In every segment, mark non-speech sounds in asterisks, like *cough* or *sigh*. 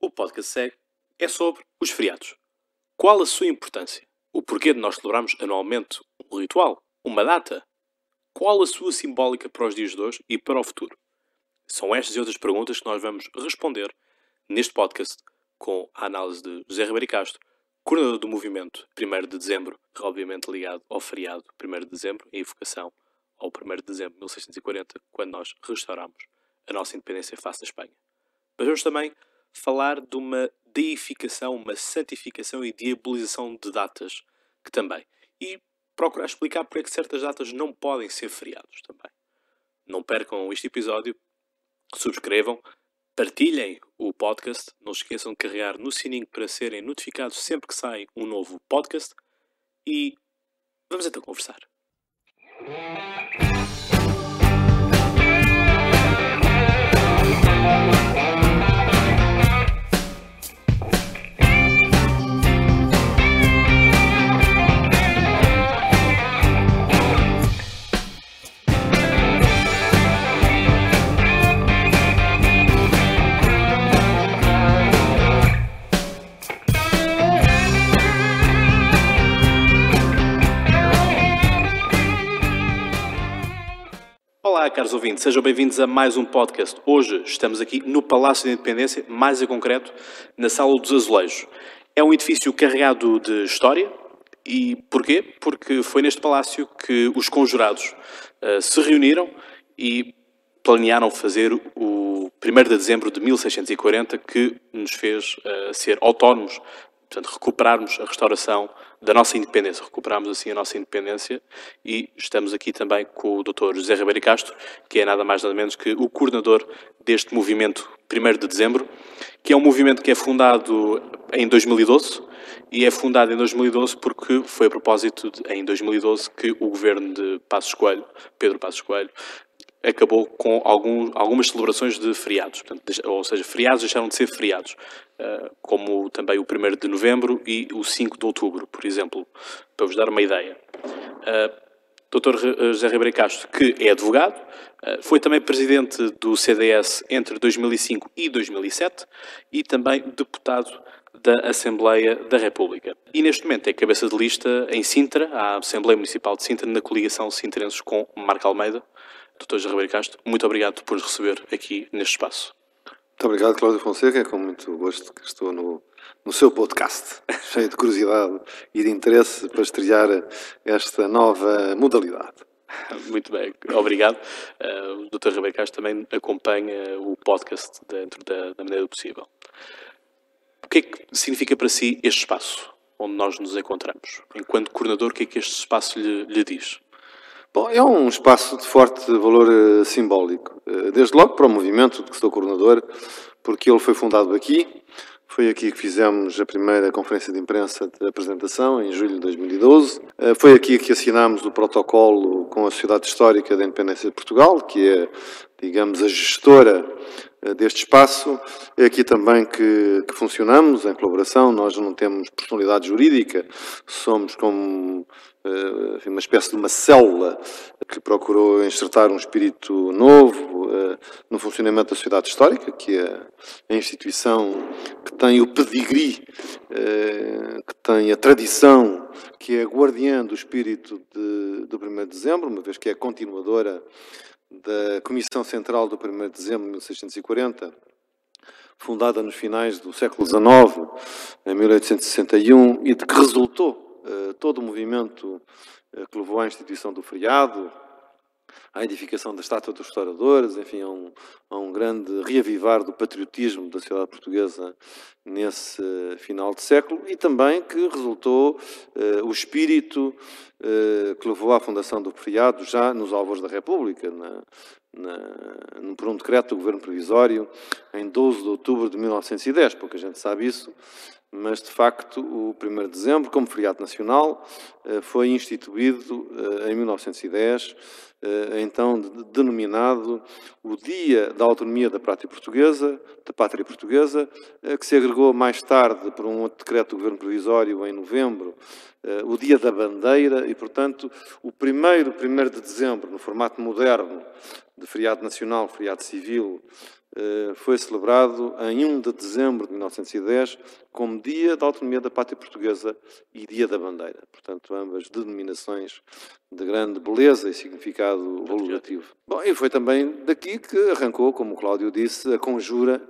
O podcast segue é sobre os feriados. Qual a sua importância? O porquê de nós celebrarmos anualmente um ritual? Uma data? Qual a sua simbólica para os dias de hoje e para o futuro? São estas e outras perguntas que nós vamos responder neste podcast com a análise de José Ribeiro Castro, coordenador do movimento 1 de dezembro, obviamente ligado ao feriado 1 de dezembro, em evocação ao 1 de dezembro de 1640, quando nós restauramos a nossa independência face à Espanha. Mas vamos também falar de uma deificação, uma santificação e diabolização de datas, que também. E procurar explicar porque é que certas datas não podem ser feriados também. Não percam este episódio, subscrevam, partilhem o podcast, não esqueçam de carregar no sininho para serem notificados sempre que sai um novo podcast e vamos então conversar. Olá, caros ouvintes, sejam bem-vindos a mais um podcast. Hoje estamos aqui no Palácio da Independência, mais em concreto, na Sala dos Azulejos. É um edifício carregado de história e porquê? Porque foi neste palácio que os conjurados uh, se reuniram e planearam fazer o 1 de dezembro de 1640, que nos fez uh, ser autónomos portanto, recuperarmos a restauração da nossa independência, recuperarmos assim a nossa independência e estamos aqui também com o Dr. José Ribeiro Castro, que é nada mais nada menos que o coordenador deste movimento 1 de dezembro, que é um movimento que é fundado em 2012 e é fundado em 2012 porque foi a propósito de, em 2012 que o governo de Passos Coelho, Pedro Passos Coelho, acabou com algum, algumas celebrações de feriados, portanto, ou seja, feriados deixaram de ser feriados, uh, como também o 1 de novembro e o 5 de outubro, por exemplo, para vos dar uma ideia. Uh, Dr. José Ribeiro Castro, que é advogado, foi também presidente do CDS entre 2005 e 2007 e também deputado da Assembleia da República. E neste momento é cabeça de lista em Sintra, à Assembleia Municipal de Sintra, na coligação Sintrenses com Marco Almeida, Dr. Ribeiro Castro, muito obrigado por nos receber aqui neste espaço. Muito obrigado, Cláudio Fonseca. É com muito gosto que estou no, no seu podcast, *laughs* cheio de curiosidade e de interesse para estrear esta nova modalidade. Muito bem, obrigado. Uh, o Dr. Ribeiro Castro também acompanha o podcast dentro da, da maneira do possível. O que é que significa para si este espaço onde nós nos encontramos? Enquanto coordenador, o que é que este espaço lhe, lhe diz? Bom, é um espaço de forte valor uh, simbólico. Uh, desde logo para o movimento de que sou coordenador, porque ele foi fundado aqui. Foi aqui que fizemos a primeira conferência de imprensa de apresentação, em julho de 2012. Uh, eh, foi aqui que assinámos o protocolo com a Sociedade Histórica da Independência de Portugal, que é, digamos, a gestora deste espaço. É aqui também que, que, funcionamos em colaboração. Nós não temos personalidade jurídica, somos como uh, uma espécie de uma célula que procurou enxertar um espírito novo uh, no funcionamento da sociedade histórica, que é a instituição que tem o pedigree, que tem a tradição, que é guardiã do espírito de, do 1 de dezembro, uma vez que é continuadora da Comissão Central do 1 de dezembro de 1640, fundada nos finais do século XIX, em 1861, e de que resultou uh, todo o movimento uh, que levou à instituição do feriado, à edificação da estátua dos restauradores, enfim, a um, a um grande reavivar do patriotismo da sociedade portuguesa nesse final de século e também que resultou uh, o espírito uh, que levou à fundação do feriado já nos alvos da República, na, na, por um decreto do Governo Provisório, em 12 de outubro de 1910, pouca gente sabe isso, mas de facto o 1 de dezembro, como feriado nacional, uh, foi instituído em 1910 eh, então denominado o Dia da Autonomia da Pátria Portuguesa, da Pátria Portuguesa, eh, que se agregou mais tarde por um outro decreto do Governo Provisório em novembro, eh, o Dia da Bandeira e, portanto, o primeiro 1 de dezembro, no formato moderno, de feriado nacional, feriado civil, eh, foi celebrado em 1 de dezembro de 1910 como Dia da Autonomia da Pátria Portuguesa e Dia da Bandeira. Portanto, ambas denominações de grande beleza e significado valorativo. Bom, e foi também daqui que arrancou, como o Cláudio disse, a conjura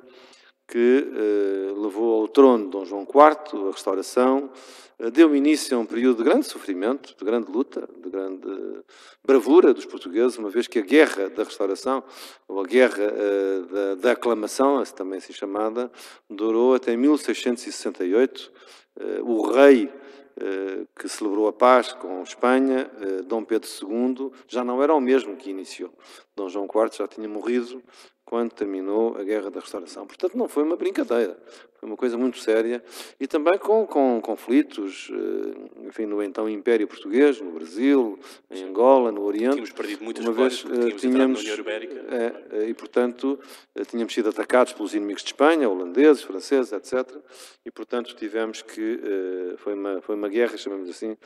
que eh, levou ao trono de Dom João IV, a restauração, eh, deu início a um período de grande sofrimento, de grande luta, de grande bravura dos portugueses, uma vez que a guerra da restauração, ou a guerra eh, da, da, aclamação, também assim chamada, durou até 1668. Eh, o rei que celebrou a paz com Espanha, eh, Dom Pedro II, já não era o mesmo que iniciou. Dom João IV já tinha morrido quando terminou a Guerra da Restauração. Portanto, não foi uma brincadeira, foi uma coisa muito séria e também com, com conflitos, eh, enfim, no então Império Português, no Brasil, em Angola, no Oriente. Tínhamos perdido muitas uma vez tínhamos, tínhamos na União Ibérica. É, e, portanto, tínhamos sido atacados pelos inimigos de Espanha, holandeses, franceses, etc. E, portanto, tivemos que, foi uma, foi uma guerra, chamamos assim,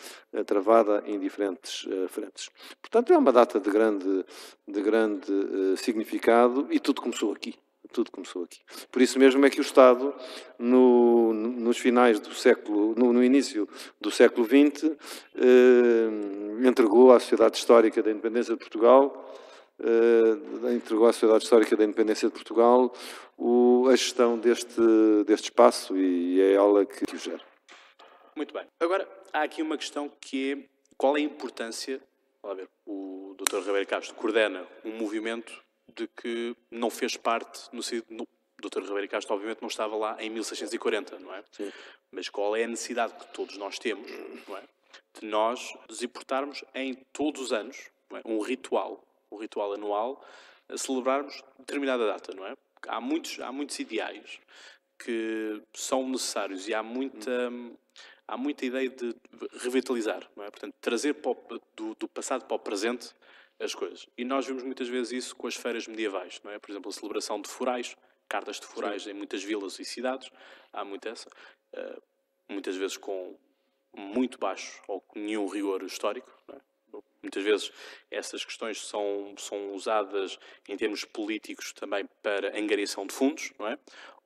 travada em diferentes frentes. Portanto, é uma data de grande, de grande significado e tudo começou aqui. Tudo começou aqui. Por isso mesmo é que o Estado, no, nos finais do século, no, no início do século XX, eh, entregou à Sociedade Histórica da Independência de Portugal, eh, entregou à Sociedade Histórica da Independência de Portugal o, a gestão deste, deste espaço e é ela que, que o gera. Muito bem. Agora, há aqui uma questão que é qual é a importância, ver, o Dr. Ribeiro Castro coordena um movimento de que não fez parte, no, no Dr. Ribeiro Castro obviamente não estava lá em 1640, não é? Sim. Mas qual é a necessidade que todos nós temos, não é? De nós nos importarmos em todos os anos, é? um ritual, um ritual anual, a celebrarmos determinada data, não é? Há muitos, há muitos ideais que são necessários e há muita, há muita ideia de revitalizar, não é? Portanto, trazer o, do, do passado para o presente as coisas. E nós vemos muitas vezes isso com as feiras medievais, não é? Por exemplo, a celebração de forais, cartas de forais Sim. em muitas vilas e cidades, há muito essa, uh, muitas vezes com muito baixo ou com nenhum rigor histórico, é? Muitas vezes essas questões são, são usadas em termos políticos também para angariação de fundos, não é?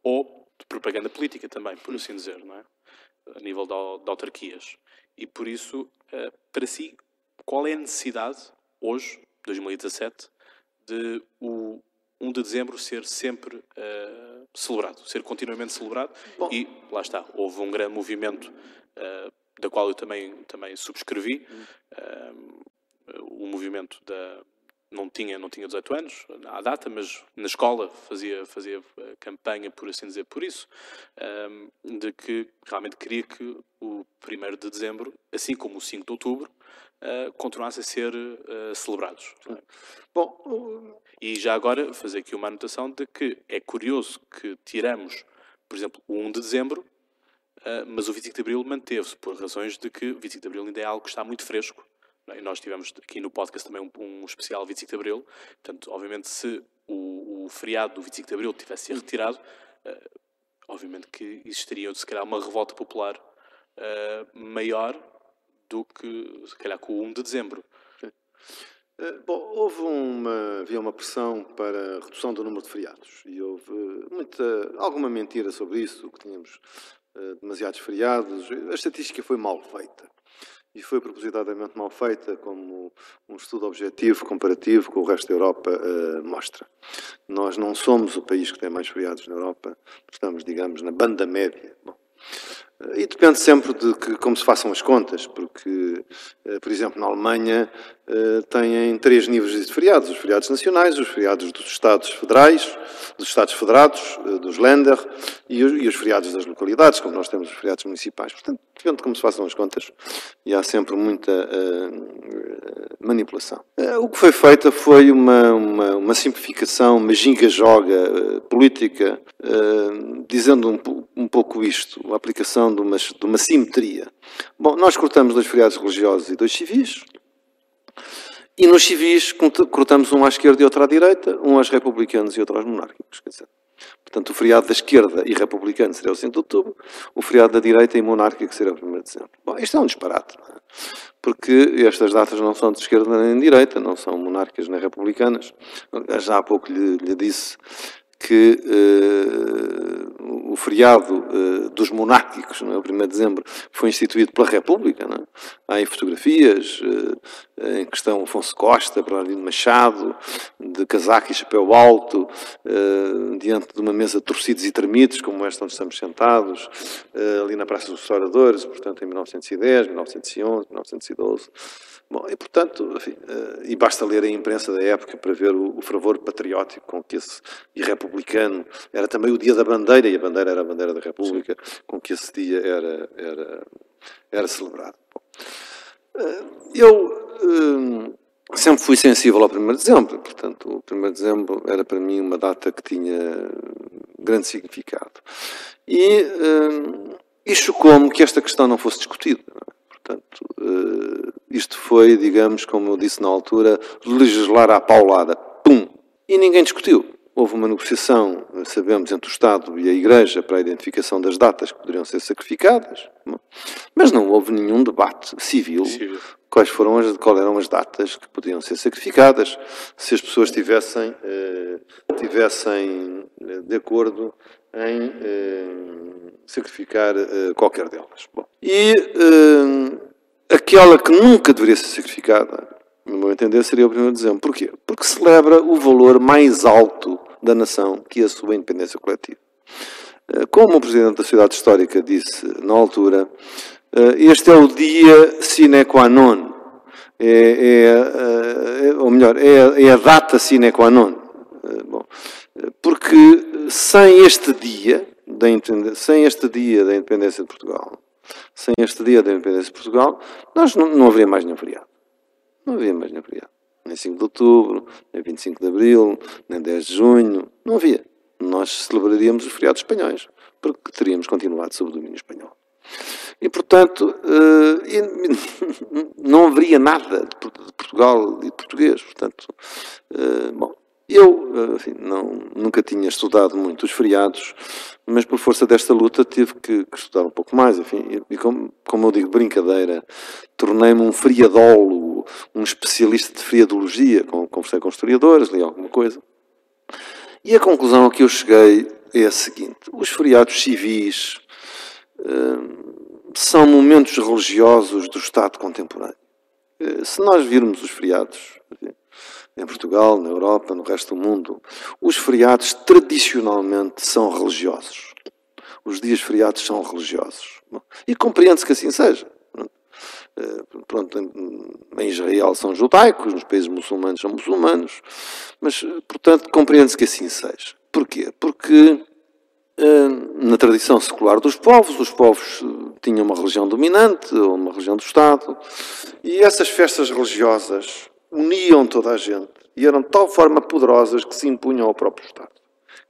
Ou de propaganda política também, por assim dizer, não é? A nível de, de autarquias. E por isso, uh, para si, qual é a necessidade hoje 2017, de o 1 de dezembro ser sempre uh, celebrado, ser continuamente celebrado. Bom. E lá está, houve um grande movimento uh, da qual eu também, também subscrevi, uh, o movimento da. Não tinha, não tinha 18 anos à data, mas na escola fazia, fazia campanha, por assim dizer, por isso, de que realmente queria que o 1 de dezembro, assim como o 5 de outubro, uh, continuassem a ser uh, celebrados. Bom, e já agora fazer aqui uma anotação de que é curioso que tiramos, por exemplo, o 1 de dezembro, uh, mas o 25 de abril manteve-se, por razões de que o 25 de abril ainda é algo que está muito fresco. É? nós tivemos aqui no podcast também um, um, especial 25 de abril, portanto, obviamente, se o, o feriado do 25 de abril tivesse sido retirado, obviamente que existiria, se calhar, uma revolta popular maior do que, se calhar, com o 1 de dezembro. Eh, bom, houve uma, havia uma pressão para redução do número de feriados e houve muita, alguma mentira sobre isso, que tínhamos uh, demasiados feriados. A estatística foi mal feita e foi propositadamente mal feita, como um estudo objetivo, comparativo com o resto da Europa uh, mostra. Nós não somos o país que tem mais feriados na Europa, estamos, digamos, na banda média. Bom, e depende sempre de que, como se façam as contas, porque, eh, por exemplo, na Alemanha eh, têm três níveis de feriados: os feriados nacionais, os feriados dos Estados federais, dos Estados federados, eh, dos Länder, e os feriados das localidades, como nós temos os feriados municipais. Portanto, depende de como se façam as contas, e há sempre muita uh, manipulação. Uh, o que foi feito foi uma, uma, uma simplificação, uma ginga-joga uh, política, dizendo um, um pouco isto, a aplicação de uma, de uma simetria. Bom, nós cortamos dois feriados religiosos e dois civis, e nos civis cortamos um à esquerda e outro à direita, um aos republicanos e outro aos monárquicos. Quer dizer, portanto, o feriado da esquerda e republicano seria o 5 de outubro, o feriado da direita e monárquico seria o 1 de dezembro. Bom, isto é um disparate. É? porque estas datas não são de esquerda nem de direita, não são monárquicas nem republicanas. Já há pouco lhe, lhe disse que uh, o feriado uh, dos monárquicos, não é? o 1 de dezembro, foi instituído pela República. Não é? Há aí fotografias uh, em que estão Afonso Costa, Bernardino Machado, de casaco e chapéu alto, diante de uma mesa de torcidos e tremidos, como esta onde estamos sentados, ali na Praça dos Restauradores, portanto em 1910, 1911, 1912. Bom, e portanto, enfim, e basta ler a imprensa da época para ver o, o fervor patriótico com que esse, e republicano, era também o dia da bandeira, e a bandeira era a bandeira da República, Sim. com que esse dia era, era, era celebrado. Bom, eu sempre fui sensível ao 1 de dezembro, portanto, o 1 de dezembro era para mim uma data que tinha grande significado. E, e chocou-me que esta questão não fosse discutida. Portanto, uh, isto foi, digamos, como eu disse na altura, legislar à paulada. Pum! E ninguém discutiu. Houve uma negociação, sabemos, entre o Estado e a Igreja para a identificação das datas que poderiam ser sacrificadas, mas não houve nenhum debate civil, civil. quais foram as, quais eram as datas que podiam ser sacrificadas, se as pessoas tivessem, eh, tivessem eh, de acordo em eh, sacrificar eh, qualquer delas. Bom, e eh, aquela que nunca deveria ser sacrificada, no meu entender, seria o 1 de dezembro. Porquê? Porque celebra o valor mais alto da nação, que é a sua independência coletiva. Eh, como o Presidente da Sociedade Histórica disse na altura, este é o dia sine qua non, é, é, é ou melhor, é, é, a data sine qua non. Bom, porque sem este dia, da, sem este dia da independência de Portugal, sem este dia da independência de Portugal, nós não, não haveria mais nenhum feriado. Não havia mais nenhum feriado. Nem 5 de outubro, nem 25 de abril, nem 10 de junho. Não havia. Nós celebraríamos os feriados espanhóis, porque teríamos continuado sob o domínio espanhol. E, portanto, uh, *laughs* não haveria nada de Portugal e de português. Portanto, uh, bom, eu, eh, enfim, não, nunca tinha estudado muito os feriados, mas por força desta luta tive que, que estudar um pouco mais. Enfim, e, como, como eu digo, brincadeira, tornei-me um feriadólogo, um especialista de feriadologia. Conversei com historiadores, li alguma coisa. E a conclusão a que eu cheguei é a seguinte: os feriados civis são momentos religiosos do Estado contemporâneo. Uh, se nós virmos os feriados, enfim, em Portugal, na Europa, no resto do mundo, os feriados tradicionalmente são religiosos. Os dias feriados são religiosos. E compreende-se que assim seja. Pronto, eh, em Israel são judaicos, nos países muçulmanos são muçulmanos, mas, portanto, compreende-se que assim seja. Porquê? Porque eh, na tradição secular dos povos, os povos eh, tinham uma religião dominante, ou uma religião do Estado, e essas festas religiosas uniam toda a gente e eram de tal forma poderosas que se impunham ao próprio Estado,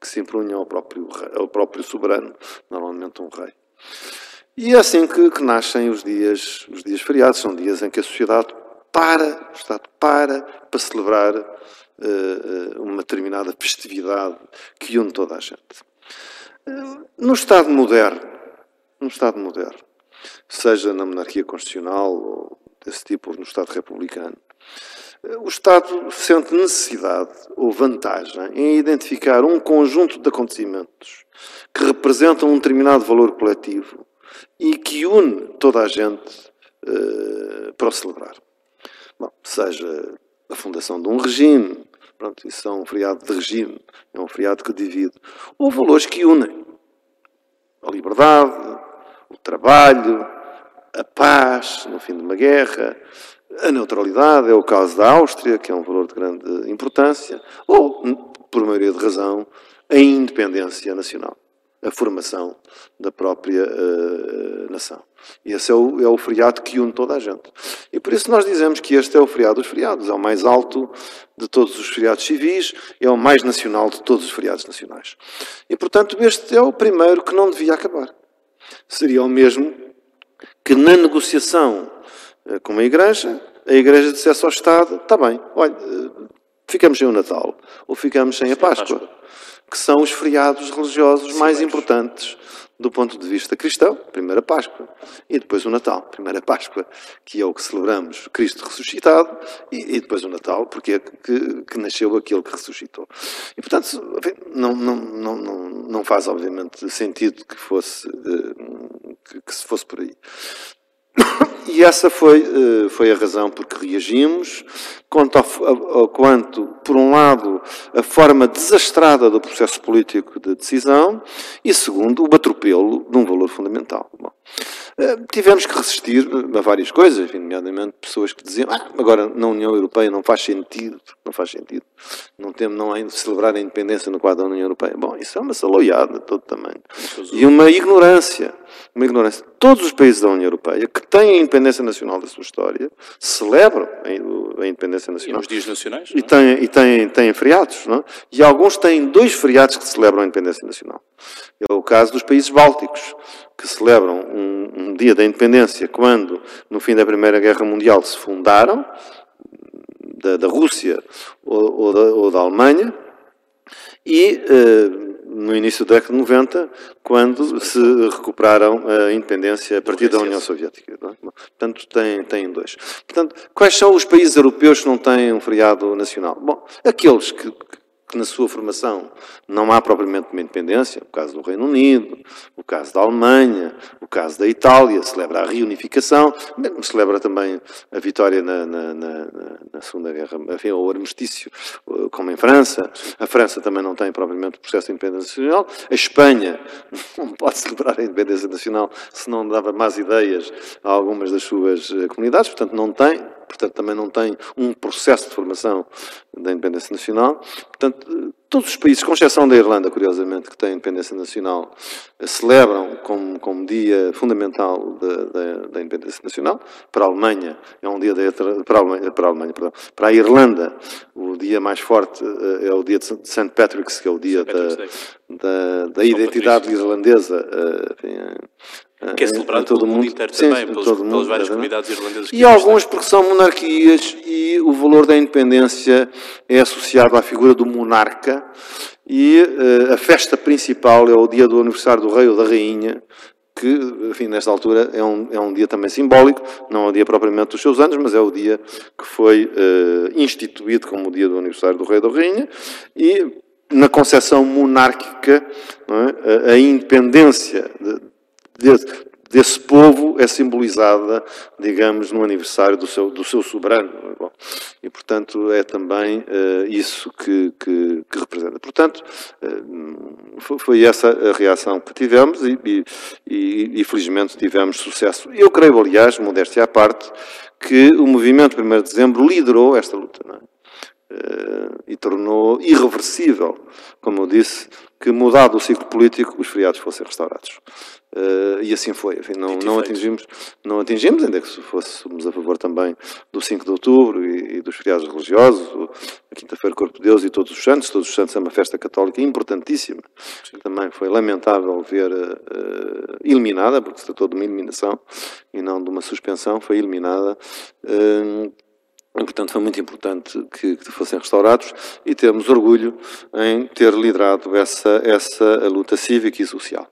que se impunham ao próprio, ao próprio soberano, normalmente um rei. E é assim que, que, nascem os dias, os dias feriados, são dias em que a sociedade para, o Estado para, para celebrar uh, uma determinada festividade que une toda a gente. No Estado moderno, no Estado moderno, seja na monarquia constitucional ou desse tipo, ou no Estado republicano, o Estado sente necessidade ou vantagem em identificar um conjunto de acontecimentos que representam um determinado valor coletivo e que une toda a gente uh, para o celebrar. Bom, seja a fundação de um regime, pronto, isso é um feriado de regime, é um feriado que divide, ou valores que unem. A liberdade, o trabalho, a paz no fim de uma guerra, a neutralidade é o caso da Áustria, que é um valor de grande importância, ou, por maioria de razão, a independência nacional, a formação da própria uh, nação. E esse é o, é o feriado que une toda a gente. E por isso nós dizemos que este é o feriado dos feriados, é o mais alto de todos os feriados civis, é o mais nacional de todos os feriados nacionais. E portanto este é o primeiro que não devia acabar. Seria o mesmo que na negociação eh, com a Igreja, a Igreja dissesse ao Estado, está bem, olha, eh, ficamos sem o Natal, ou ficamos sem a Páscoa. Que são os feriados religiosos mais importantes do ponto de vista cristão, primeira Páscoa, e depois o Natal, primeira Páscoa, que é o que celebramos Cristo ressuscitado, e, e depois o Natal, porque é que, que, nasceu aquele que ressuscitou. E, portanto, não, não, não, não, não faz, obviamente, sentido que fosse, eh, que, que se fosse por aí. *coughs* E essa foi, eh, foi a razão por que reagimos, quanto, ao, quanto, por um lado, a forma desastrada do processo político de decisão, e segundo, o atropelo de um valor fundamental. Bom, eh, tivemos que resistir a várias coisas, nomeadamente pessoas que diziam ah, agora na União Europeia não faz sentido, não faz sentido, não temos, não de celebrar a independência no quadro da União Europeia. Bom, isso é uma saloiada de todo tamanho. E uma ignorância, uma ignorância. Todos os países da União Europeia que têm a independência nacional da sua história celebram a independência nacional. E os dias nacionais? E têm, e têm, têm feriados, não? É? E alguns têm dois feriados que celebram a independência nacional. É o caso dos países bálticos, que celebram um, um dia da independência quando, no fim da Primeira Guerra Mundial, se fundaram, da, da Rússia ou, ou, da, ou, da, Alemanha, e eh, no início da década de 90, quando se recuperaram a independência a partir da União Soviética. É? Portanto, têm, têm dois. Portanto, quais são os países europeus que não têm um feriado nacional? Bom, aqueles que, que na sua formação não há propriamente uma independência, o caso do Reino Unido, o caso da Alemanha, o caso da Itália, celebra a reunificação, celebra também a vitória na, na, na, na Segunda Guerra, enfim, o armistício, como em França. A França também não tem propriamente o processo de independência nacional. A Espanha *laughs* não pode celebrar a independência nacional se não dava más ideias a algumas das suas eh, comunidades, portanto não tem portanto também não tem um processo de formação da independência nacional. Portanto, todos os países, com exceção da Irlanda, curiosamente, que têm independência nacional, celebram como, como dia fundamental da, da, da, independência nacional. Para a Alemanha, é um dia de, para a Alemanha, para a, Alemanha, perdão, para a Irlanda, o dia mais forte eh, é o dia de St. Patrick's, que é o dia da, da, da identidade irlandesa. Eh, enfim, que é celebrado todo o mundo inteiro sim, também, pelos, todo pelas várias comunidades irlandesas. E alguns porque são monarquias e o valor da independência é associado à figura do monarca e uh, a festa principal é o dia do aniversário do rei ou da rainha, que, enfim, nesta altura é um, é um dia também simbólico, não é o dia propriamente dos seus anos, mas é o dia que foi uh, instituído como o dia do aniversário do rei ou da rainha e na concepção monárquica, é? a, a independência de, desse, desse povo é simbolizada, digamos, no aniversário do seu, do seu soberano. Bom, e, portanto, é também uh, isso que, que, que, representa. Portanto, uh, foi, essa a reação que tivemos e, e, e, e, felizmente, tivemos sucesso. Eu creio, aliás, modéstia à parte, que o movimento 1 de dezembro liderou esta luta. Uh, e tornou irreversível, como eu disse, que mudado o ciclo político, os feriados fossem restaurados. Uh, e assim foi. Enfim, não, não, atingimos, não atingimos, ainda que fôssemos a favor também do 5 de outubro e, e dos feriados religiosos, a Quinta-feira Corpo de Deus e Todos os Santos. Todos os Santos é uma festa católica importantíssima. Sim. Também foi lamentável ver uh, eliminada, porque se tratou de uma eliminação e não de uma suspensão, foi eliminada. Uh, portanto, foi muito importante que, que, fossem restaurados e temos orgulho em ter liderado essa, essa luta cívica e social.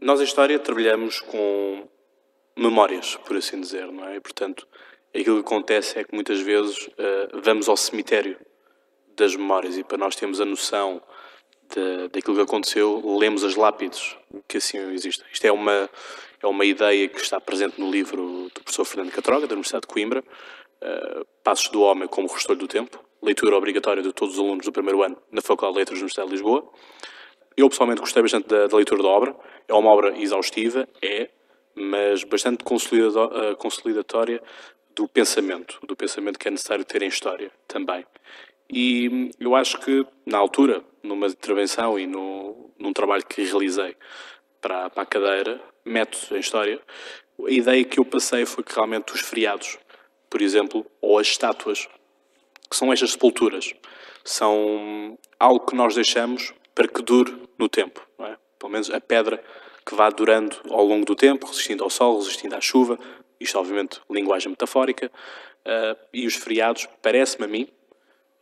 Nós, em História, trabalhamos com memórias, por assim dizer, não é? E, portanto, aquilo que acontece é que muitas vezes uh, vamos ao cemitério das memórias e para nós termos a noção de, daquilo que aconteceu, lemos as lápides que assim existem. Isto é uma, é uma ideia que está presente no livro do professor Fernando Catroga, da Universidade de Coimbra, uh, Passos do Homem como Restolho do Tempo, leitura obrigatória de todos os alunos do primeiro ano na Faculdade de Letras da Universidade de Lisboa. Eu pessoalmente gostei bastante da, da leitura da obra, é uma obra exaustiva, é, mas bastante uh, consolidatória do pensamento, do pensamento que é necessário ter em história também. E eu acho que, na altura, numa intervenção e no, num trabalho que realizei para, para a cadeira, métodos em história, a ideia que eu passei foi que realmente os feriados, por exemplo, ou as estátuas, que são estas sepulturas, são algo que nós deixamos para que dure no tempo. É? Pelo menos a pedra que vá durando ao longo do tempo, resistindo ao sol, resistindo à chuva. Isto, obviamente, linguagem metafórica. Uh, e os feriados, parece-me a mim,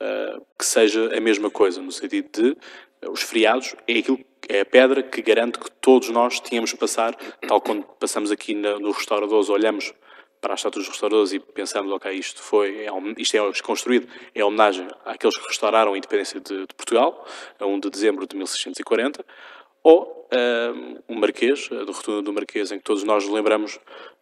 uh, que seja a mesma coisa, no sentido de uh, os feriados é aquilo é a pedra que garante que todos nós tínhamos que passar, tal quando passamos aqui nos restauradores, olhamos para as estátuas dos restauradores e pensamos, ok, isto foi, é, isto é construído em homenagem àqueles que restauraram a independência de, de Portugal, a 1 de dezembro de 1640, ou uh, um Marquês, do Rotunda do Marquês, em que todos nós lembramos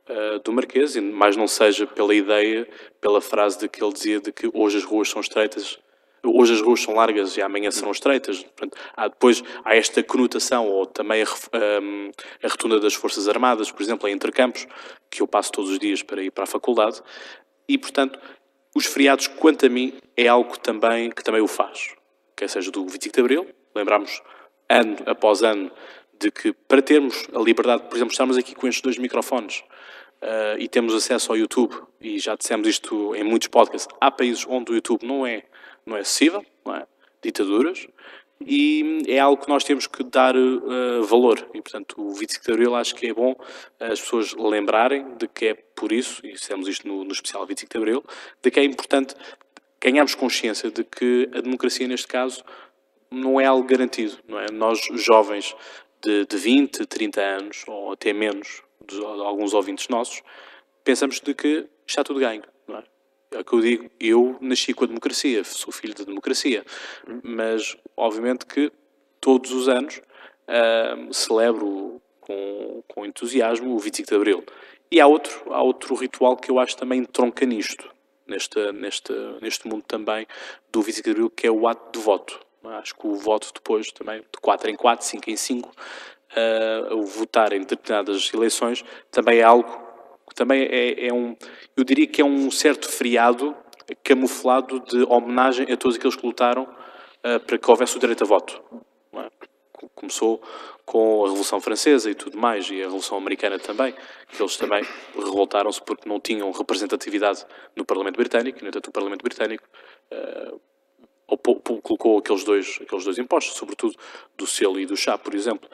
uh, do Marquês, mas não seja pela ideia, pela frase de que ele dizia de que hoje as ruas são estreitas, hoje as ruas são largas e amanhã serão estreitas. Portanto, há, depois há esta conotação, ou também a, um, a rotunda das Forças Armadas, por exemplo, em Intercampos, que eu passo todos os dias para ir para a faculdade, e, portanto, os feriados, quanto a mim, é algo também, que também o faz. Quer seja do 25 de Abril, lembramos ano após ano de que para termos a liberdade, por exemplo, estamos aqui com estes dois microfones uh, e temos acesso ao YouTube, e já dissemos isto em muitos podcasts, há países onde o YouTube não é, não é acessível, não é? ditaduras, e é algo que nós temos que dar uh, valor. E, portanto, o 25 de Abril acho que é bom as pessoas lembrarem de que é por isso, e dissemos isto no, no especial 25 de Abril, de que é importante ganharmos consciência de que a democracia, neste caso, não é algo garantido. Não é? Nós, jovens de, de 20, 30 anos, ou até menos, de, de alguns ouvintes nossos, pensamos de que está tudo ganho. É? que eu digo, eu nasci com a democracia, sou filho da democracia, mas obviamente que todos os anos uh, celebro com, com entusiasmo o 25 de Abril. E há outro, há outro ritual que eu acho também tronca nisto, neste, neste, neste mundo também do 25 de Abril, que é o ato de voto. Acho que o voto depois também, de 4 em 4, 5 em 5, uh, o votar em determinadas eleições, também é algo também é, é, um, eu diria que é um certo feriado camuflado de homenagem a todos aqueles que lutaram uh, para que houvesse o direito a voto. É? Começou com a Revolução Francesa e tudo mais, e a Revolução Americana também, que eles também revoltaram-se porque não tinham representatividade no Parlamento Britânico, e, no entanto, o Parlamento Britânico uh, ou colocou aqueles dois, aqueles dois impostos, sobretudo do selo e do chá, por exemplo.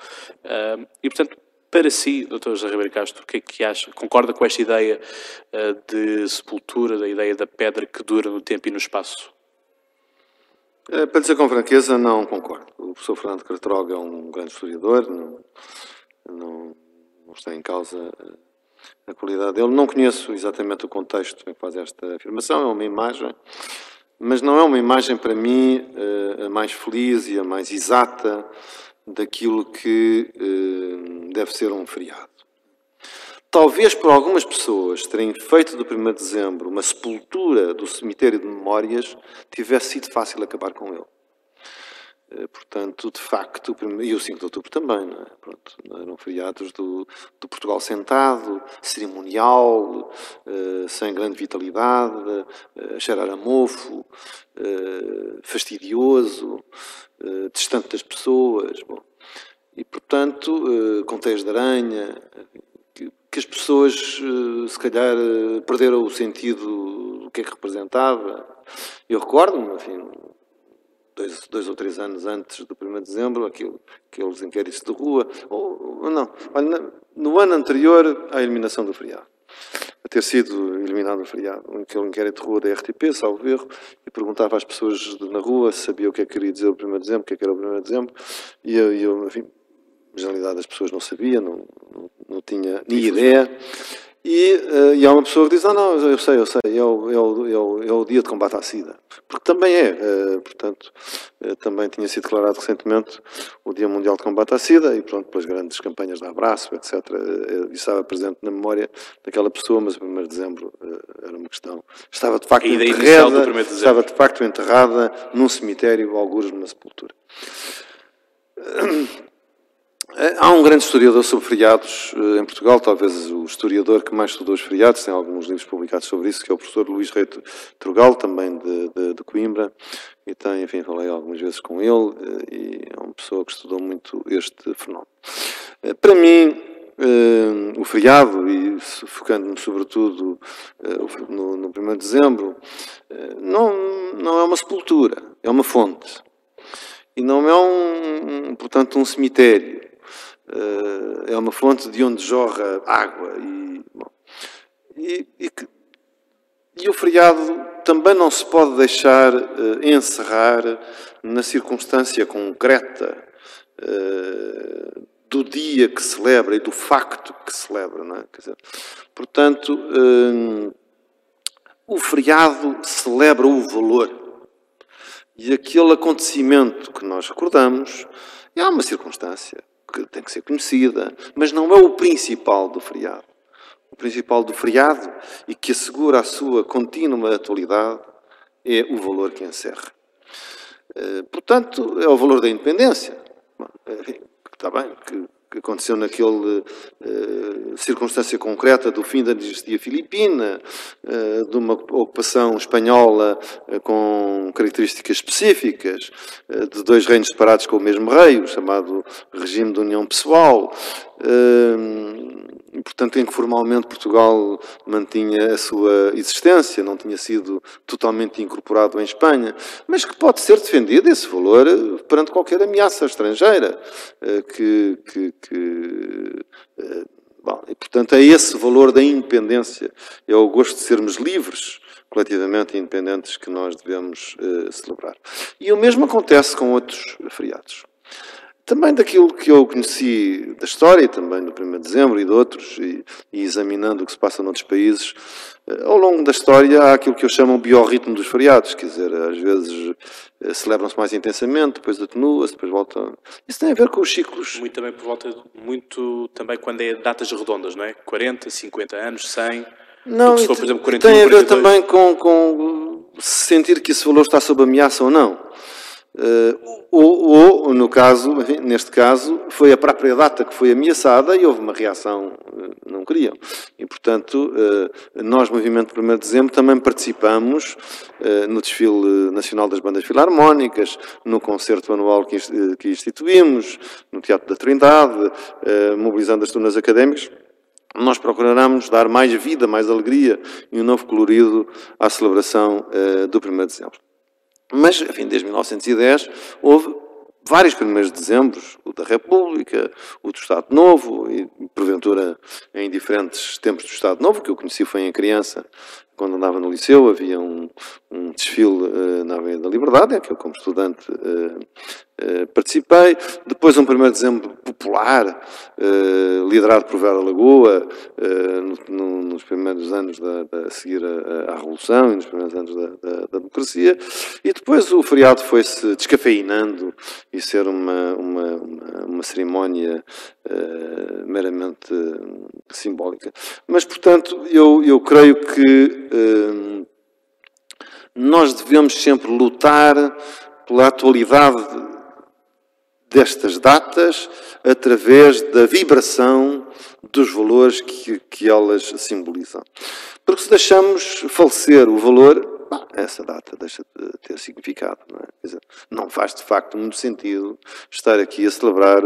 Uh, e, portanto, para si, Dr. José Ribeiro Castro, o que é que acha? Concorda com esta ideia uh, de sepultura, da ideia da pedra que dura no tempo e no espaço? É, para dizer com franqueza, não concordo. O professor Fernando Cartroga é um grande historiador, não, não, não está em causa a qualidade dele. Não conheço exatamente o contexto em que faz esta afirmação, é uma imagem mas não é uma imagem para mim eh, a mais feliz e a mais exata daquilo que eh, deve ser um feriado. Talvez para algumas pessoas terem feito do 1 de dezembro uma sepultura do cemitério de memórias tivesse sido fácil acabar com ele. Eh, portanto, de facto, e o 5 de outubro também, não é? Pronto, eram feriados do, do Portugal sentado, cerimonial, uh, sem grande vitalidade, uh, cheirar a mofo, uh, fastidioso, distante das pessoas. Bom. E, portanto, com teias de aranha, que, que as pessoas, se calhar, perderam o sentido do que é que representava. Eu recordo-me, enfim, dois, dois ou três anos antes do 1 de dezembro, aquilo, aqueles inquéritos de rua, ou, ou não, no ano anterior à eliminação do feriado, a ter sido eliminado o feriado, aquele inquérito de rua da RTP, salvo erro, e perguntava às pessoas na rua se sabia o que é que queria dizer o 1 de dezembro, o que é que era o 1 de dezembro, e eu, eu enfim, na generalidade as pessoas não sabiam, não, não, não tinha nem ideia, e, uh, e há uma pessoa que diz, ah, não, eu sei, eu sei, é o, é o, é o, é dia de combate à SIDA. Porque também é, uh, portanto, uh, também tinha sido declarado recentemente o Dia Mundial de Combate à SIDA e pronto, pelas grandes campanhas de abraço, etc. Uh, estava presente na memória daquela pessoa, mas o 1 de dezembro era uma questão. Estava de facto enterrada, de estava de facto enterrada num cemitério, alguns numa sepultura. Há um grande historiador sobre feriados eh, em Portugal, talvez o historiador que mais estudou os feriados, tem alguns livros publicados sobre isso, que é o professor Luís Rei Trugal, também de, de, de, Coimbra, e tem, enfim, falei algumas vezes com ele, eh, e é uma pessoa que estudou muito este fenómeno. Eh, para mim, o feriado, e focando-me sobretudo no, no 1 de dezembro, não, não é uma sepultura, é uma fonte. E não é, um, portanto, um cemitério é uma fonte de onde jorra água. E, bom, e, e, E o feriado também não se pode deixar uh, encerrar na circunstância concreta uh, do dia que celebra e do facto que celebra. Não é? Dizer, portanto, o feriado celebra o valor. E aquele acontecimento que nós recordamos é uma circunstância que tem que ser conhecida, mas não é o principal do feriado. O principal do feriado e que assegura a sua contínua atualidade é o valor que encerra. Eh, portanto, é o valor da independência. Está bem, que que aconteceu naquela eh, circunstância concreta do fim da dinastia filipina, uh, de uma ocupação espanhola uh, com características específicas, de dois reinos separados com o mesmo rei, o chamado regime de união pessoal, portanto, em que formalmente Portugal mantinha a sua existência, não tinha sido totalmente incorporado em Espanha, mas que pode ser defendido esse valor perante qualquer ameaça estrangeira que, que, que eh, bom, e, portanto, é esse valor da independência, é o gosto de sermos livres, coletivamente independentes, que nós devemos celebrar. E o mesmo acontece com outros feriados. Também daquilo que eu conheci da história, também do 1 de dezembro e de outros, e, e, examinando o que se passa noutros países, eh, ao longo da história há aquilo que eu chamo o biorritmo dos feriados, quer dizer, às vezes eh, celebram-se mais intensamente, depois atenua-se, depois volta. Isso tem a ver com os ciclos. Muito também por volta, muito também quando é datas redondas, não é? 40, 50 anos, 100. Não, for, exemplo, 41, tem a ver 42. também com, com sentir que esse valor está sob ameaça ou não. Uh, ou, ou, no caso, neste caso, foi a própria data que foi ameaçada e houve uma reação, uh, não queriam. E, portanto, uh, nós, Movimento 1 de Dezembro, também participamos no desfile nacional das bandas filarmónicas, no concerto anual que, que instituímos, no Teatro da Trindade, mobilizando as turmas académicas. Nós procuraremos dar mais vida, mais alegria e um novo colorido à celebração do 1 de Dezembro. Mas, enfim, desde 1910 houve vários primeiros de dezembro, o da República, o do Estado Novo, e porventura em diferentes tempos do Estado Novo, que eu conheci foi em criança, quando andava no liceu, havia um, um desfile uh, na Avenida da Liberdade, em que eu, como estudante, uh, uh, participei. Depois, um 1 de dezembro popular, liderado por Vera Lagoa, no, no, nos primeiros anos da, da a seguir à Revolução e nos primeiros anos da, da, da, democracia. E depois o feriado foi-se descafeinando e ser uma, uma, uma, uma cerimónia meramente simbólica. Mas, portanto, eu, eu creio que Hum, nós devemos sempre lutar pela atualidade destas datas através da vibração dos valores que, que elas simbolizam. Porque se deixamos falecer o valor, essa data deixa de ter significado. Não, é? dizer, não faz de facto muito sentido estar aqui a celebrar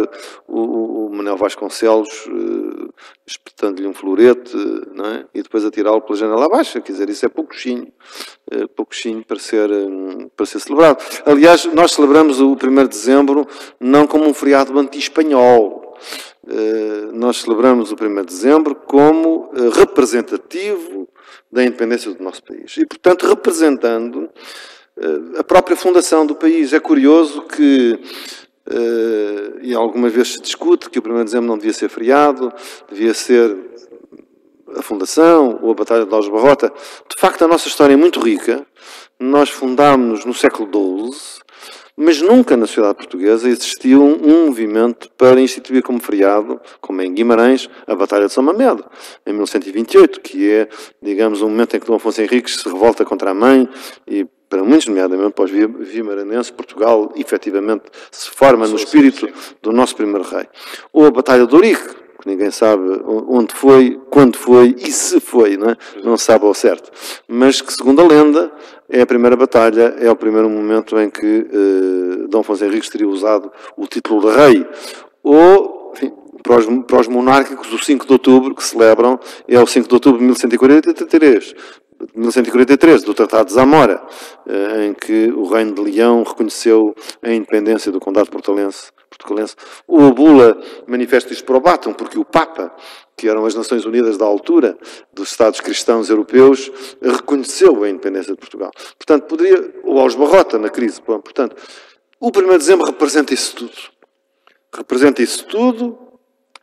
o, o Manuel Vasconcelos uh, espetando-lhe um florete é? e depois atirá-lo pela janela abaixo. Quer dizer, isso é pouquinho, uh, pouquinho para ser, um, para ser celebrado. Aliás, nós celebramos o 1 de dezembro não como um feriado anti-espanhol. Nós celebramos o 1 de dezembro como representativo da independência do nosso país. E, portanto, representando uh, a própria fundação do país. É curioso que, uh, e algumas vezes se discute, que o 1 de dezembro não devia ser feriado, devia ser a fundação ou a Batalha de Alves Barrota. De facto, a nossa história é muito rica. Nós fundámos-nos no século XII, mas nunca na sociedade portuguesa existiu um movimento para instituir como feriado, como em Guimarães, a Batalha de São Mamedo, em 1128, que é, digamos, um momento em que Dom Afonso Henriques se revolta contra a mãe e para muitos, nomeadamente para os vimaranenses, Portugal efetivamente se forma no espírito do nosso primeiro rei. Ou a Batalha de Ourique, que ninguém sabe onde foi, quando foi e se foi, não, é? não sabe ao certo. Mas que, segundo a lenda, é a primeira batalha, é o primeiro momento em que uh, Dom Afonso Henriques teria usado o título de rei. Ou, enfim, para os, para os monárquicos, o 5 de outubro, que celebram, é o 5 de outubro de 1143. 1143, do Tratado de Zamora, uh, em que o Reino de Leão reconheceu a independência do Condado Portalense portugalense. O Bula manifesta isto para o Batum, porque o Papa, que eram as Nações Unidas da altura dos Estados cristãos europeus, reconheceu a independência de Portugal. Portanto, poderia, ou aos Barrota na crise. Portanto, o 1 de dezembro representa isso tudo. Representa isso tudo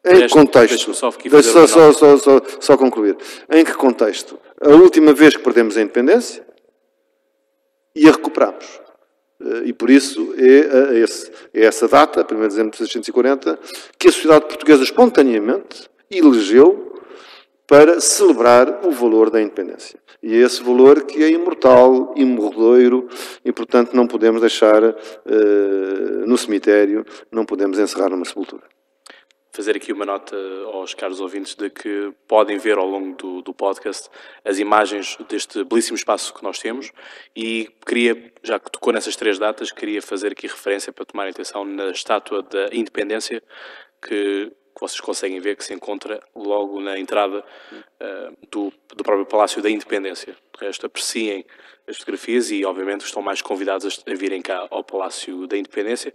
em que contexto? Só, só, só, só, só concluir. Em que contexto? A última vez que perdemos a independência e a recuperamos. Eh, e por isso é, esse, é essa data, 1 de dezembro de 1640, que a sociedade portuguesa espontaneamente elegeu para celebrar o valor da independência. E é esse valor que é imortal, imorredoiro, e portanto não podemos deixar uh, no cemitério, não podemos encerrar numa sepultura fazer aqui uma nota aos caros ouvintes de que podem ver ao longo do, do, podcast as imagens deste belíssimo espaço que nós temos e queria, já que tocou nessas três datas, queria fazer aqui referência para tomar atenção na estátua da Independência que, que vocês conseguem ver que se encontra logo na entrada uh, do, do próprio Palácio da Independência. De resto, apreciem as fotografias e, obviamente, estão mais convidados a virem cá ao Palácio da Independência,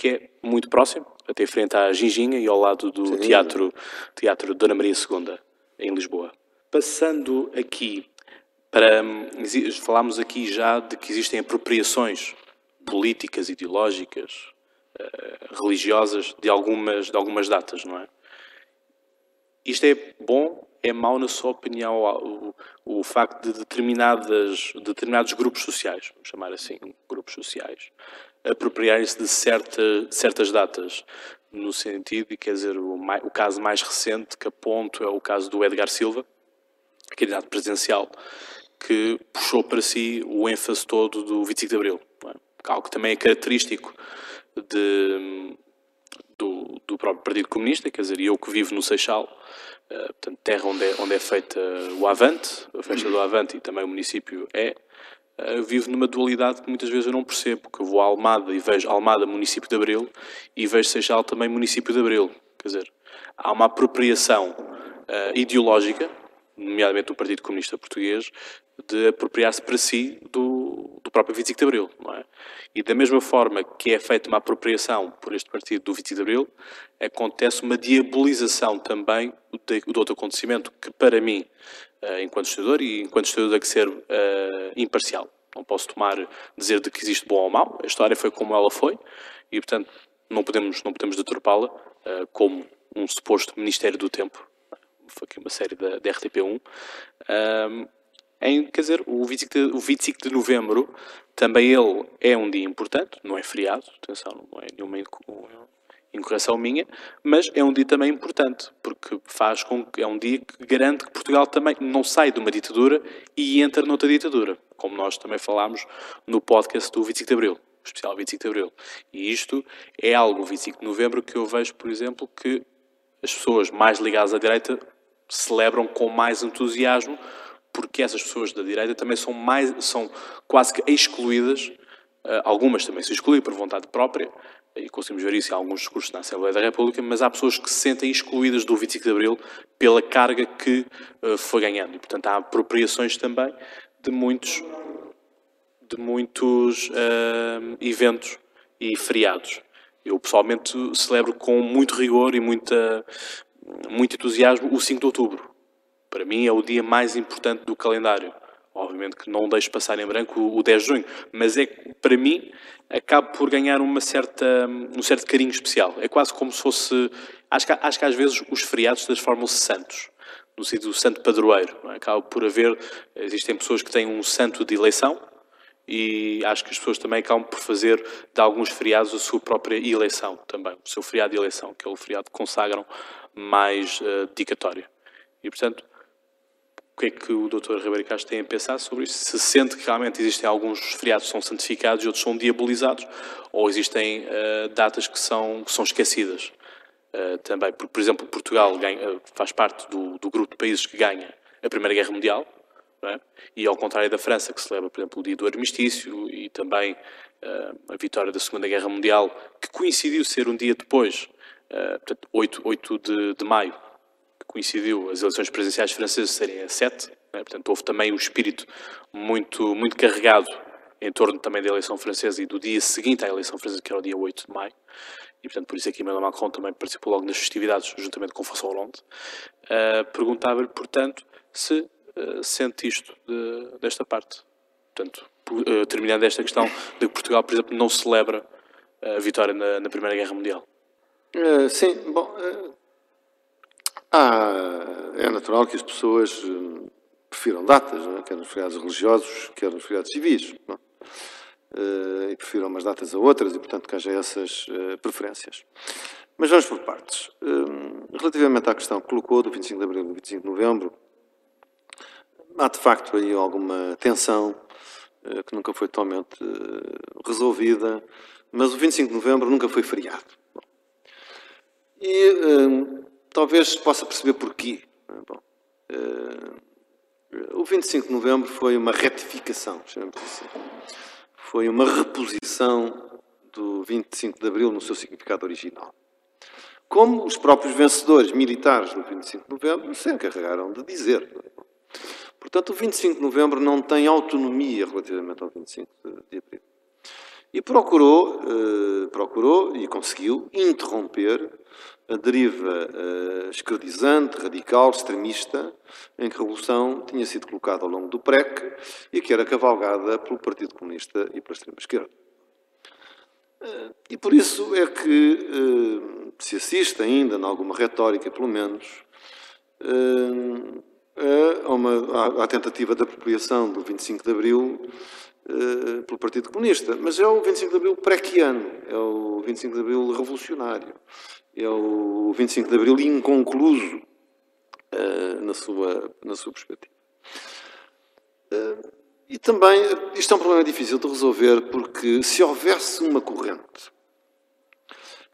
que é muito próximo, até frente à Ginginha e ao lado do Sim. teatro, teatro Dona Maria II, em Lisboa. Passando aqui para. Falámos aqui já de que existem apropriações políticas, ideológicas, uh, religiosas de algumas, de algumas datas, não é? Isto é bom, é mau na sua opinião o, o facto de determinadas, determinados grupos sociais, vamos chamar assim, grupos sociais, apropriarem-se de certa, certas datas, no sentido, e quer dizer, o, mais, o, caso mais recente que aponto é o caso do Edgar Silva, candidato presidencial, que puxou para si o ênfase todo do 25 de Abril, é? algo que também é característico de, do, do, próprio Partido Comunista, quer dizer, eu que vivo no Seixal, uh, portanto, terra onde é, onde é feita o Avante, a festa do Avante e também o município é, uh, vivo numa dualidade que muitas vezes eu não percebo, que eu vou a Almada e vejo Almada município de Abril e vejo Seixal também município de Abril. Quer dizer, há uma apropriação uh, ideológica, nomeadamente do Partido Comunista Português, de apropriar-se para si do, do, próprio 25 de Abril. É? E da mesma forma que é feita uma apropriação por este partido do 25 de Abril, acontece uma diabolização também do, outro acontecimento, que para mim enquanto estudador e enquanto estudador tem que ser uh, imparcial. Não posso tomar, dizer de que existe bom ou mau. A história foi como ela foi e, portanto, não podemos, não podemos deturpá-la uh, como um suposto Ministério do Tempo. Foi aqui uma série da, da RTP1. em, quer dizer, o 25, de, o 25 de novembro, também ele é um dia importante, não é feriado, atenção, não é nenhuma incorreção minha, mas é um dia também importante, porque faz com que é um dia que garante que Portugal também não sai de uma ditadura e entra noutra ditadura, como nós também falámos no podcast do 25 de Abril, especial 25 de Abril. E isto é algo, 25 de Novembro, que eu vejo, por exemplo, que as pessoas mais ligadas à direita celebram com mais entusiasmo, porque essas pessoas da direita também são mais, são quase que excluídas, eh, algumas também se excluem por vontade própria, e conseguimos ver isso em alguns discursos na Assembleia da República, mas há pessoas que se sentem excluídas do 25 de Abril pela carga que uh, foi ganhando. E, portanto, há apropriações também de muitos, de muitos uh, eventos e feriados. Eu, pessoalmente, celebro com muito rigor e muita, muito entusiasmo o 5 de Outubro. Para mim, é o dia mais importante do calendário. Obviamente que não deixo passar em branco o 10 de junho, mas é para mim acaba por ganhar uma certa, um certo carinho especial. É quase como se fosse. Acho que, acho que às vezes os feriados transformam-se santos, no sentido do santo padroeiro. É? Por haver. Existem pessoas que têm um santo de eleição e acho que as pessoas também acabam por fazer de alguns feriados a sua própria eleição também. O seu feriado de eleição, que é o feriado que consagram mais uh, dedicatória. E portanto que é que o Dr. Ribeiro Castro tem a pensar sobre isso? Se sente que realmente existem alguns feriados que são santificados e outros são diabolizados, ou existem uh, datas que são, que são esquecidas uh, também? Por exemplo, Portugal ganha, faz parte do, do, grupo de países que ganha a Primeira Guerra Mundial, é? e ao contrário da França, que celebra, por exemplo, o dia do armistício e também uh, a vitória da Segunda Guerra Mundial, que coincidiu ser um dia depois, portanto, 8, 8 de, de maio coincidiu as eleições presidenciais francesas serem a 7, né? portanto houve também um espírito muito, muito carregado em torno também da eleição francesa e do dia seguinte à eleição francesa, que era o dia 8 de maio. e portanto por isso é que Emmanuel Macron também participou logo nas festividades, juntamente com François Hollande, uh, perguntava-lhe, portanto, se uh, sente isto de, desta parte. Portanto, uh, terminando esta questão de que Portugal, por exemplo, não celebra a vitória na, na Primeira Guerra Mundial. sim, bom, ah, é natural que as pessoas prefiram datas, não é? quer nos feriados religiosos, quer nos feriados civis. Não? Uh, e prefiram umas datas a outras e, portanto, que haja essas uh, preferências. Mas vamos por partes. Relativamente à questão que colocou do 25 de abril e do 25 de novembro, há de facto aí alguma tensão que nunca foi totalmente resolvida, mas o 25 de novembro nunca foi feriado. E talvez possa perceber porquê. Bom, o 25 de novembro foi uma retificação, assim. Foi uma reposição do 25 de abril no seu significado original. Como os próprios vencedores militares do 25 de novembro se encarregaram de dizer. Portanto, o 25 de novembro não tem autonomia relativamente ao 25 de abril. E procurou, eh, procurou e conseguiu interromper a deriva uh, radical, extremista, em que a Revolução tinha sido colocada ao longo do PREC e que era cavalgada pelo Partido Comunista e pela extrema-esquerda. Uh, e por isso é que uh, se assiste ainda, em alguma retórica pelo menos, a uma, à, tentativa de apropriação do 25 de Abril pelo Partido Comunista. Mas é o 25 de Abril prequiano, é o 25 de Abril revolucionário é o 25 de Abril inconcluso uh, na, sua, na sua perspectiva. Uh, e também, isto é um problema difícil de resolver, porque se houvesse uma corrente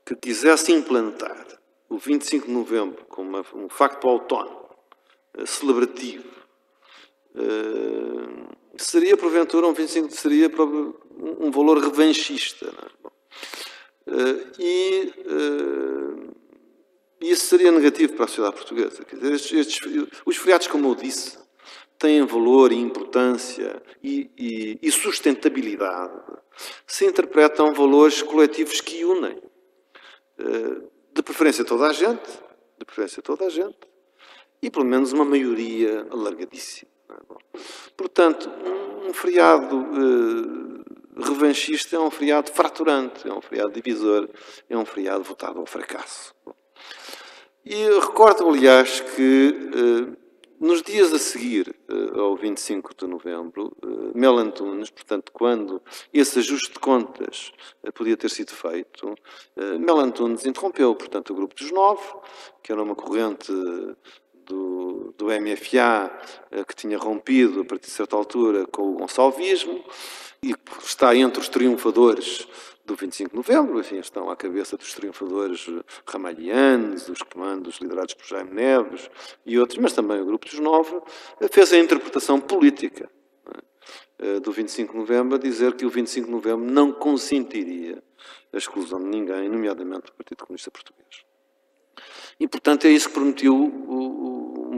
que quisesse implantar o 25 de novembro como uma, um facto autónomo, uh, celebrativo, seria porventura um 25 seria um valor revanchista. Não é? Bom, e uh, isso seria negativo para a sociedade portuguesa. Dizer, estes, estes, os feriados, como eu disse, têm valor e importância e, e, e, sustentabilidade se interpretam valores coletivos que unem. Uh, de preferência toda a gente, de preferência toda a gente, e pelo menos uma maioria alargadíssima. É? Portanto, um feriado revanchista é um feriado fraturante, é um feriado divisor, é um feriado votado ao fracasso. E recordo, aliás, que eh, nos dias a seguir eh, ao 25 de novembro, eh, Mel Antunes, portanto, quando esse ajuste de contas podia ter sido feito, Mel Antunes interrompeu, portanto, o Grupo dos Nove, que era uma corrente do, do MFA que tinha rompido, a partir de certa altura, com o gonçalvismo, e está entre os triunfadores do 25 de novembro, enfim, estão à cabeça dos triunfadores ramalhianos, os comandos liderados por Jaime Neves e outros, mas também o Grupo dos Nove, fez a interpretação política é, do 25 de novembro, a dizer que o 25 de novembro não consentiria a exclusão de ninguém, nomeadamente do Partido Comunista Português. E, portanto, é isso que permitiu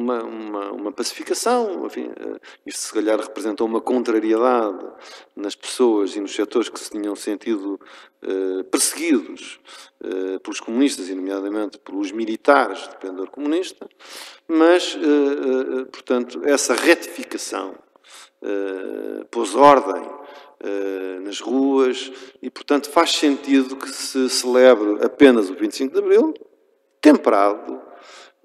uma, uma, uma pacificação. Enfim, eh, isto, se calhar, representou uma contrariedade nas pessoas e nos setores que se tinham sentido eh, perseguidos eh, pelos comunistas, e, nomeadamente, pelos militares de pendor comunista, mas, eh, eh, portanto, essa retificação eh, pôs ordem nas ruas e, portanto, faz sentido que se celebre apenas o 25 de Abril, temperado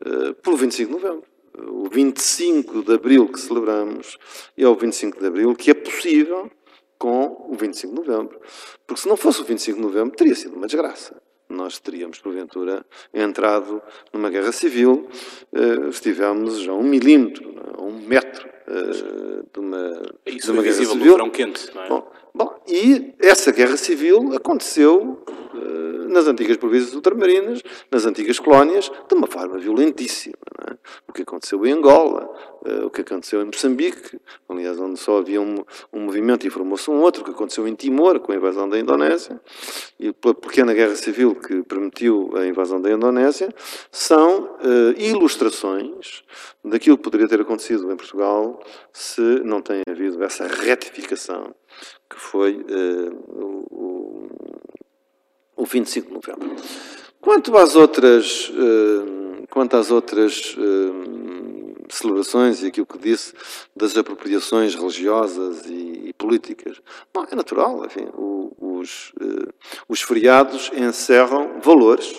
uh, pelo 25 de novembro. O 25 de abril que celebramos é o 25 de abril que é possível com o 25 de novembro. Porque se não fosse o 25 de novembro, teria sido uma desgraça. Nós teríamos, porventura, entrado numa guerra civil, uh, estivemos a um milímetro, a um metro uh, de uma, Isso de uma guerra civil. verão quente, não é? Bom, bom, e essa guerra civil aconteceu nas antigas províncias ultramarinas, nas antigas colónias, de uma forma violentíssima. É? O que aconteceu em Angola, uh, o que aconteceu em Moçambique, aliás, onde só havia um, um movimento e formou-se um outro, o que aconteceu em Timor, com a invasão da Indonésia, e pela pequena guerra civil que permitiu a invasão da Indonésia, são uh, ilustrações daquilo que poderia ter acontecido em Portugal se não tem havido essa retificação que foi uh, o, o o 25 de novembro. Quanto às outras, uh, quanto às outras uh, celebrações e aquilo que disse das apropriações religiosas e, e políticas, bom, é natural, enfim, o, os, os feriados encerram valores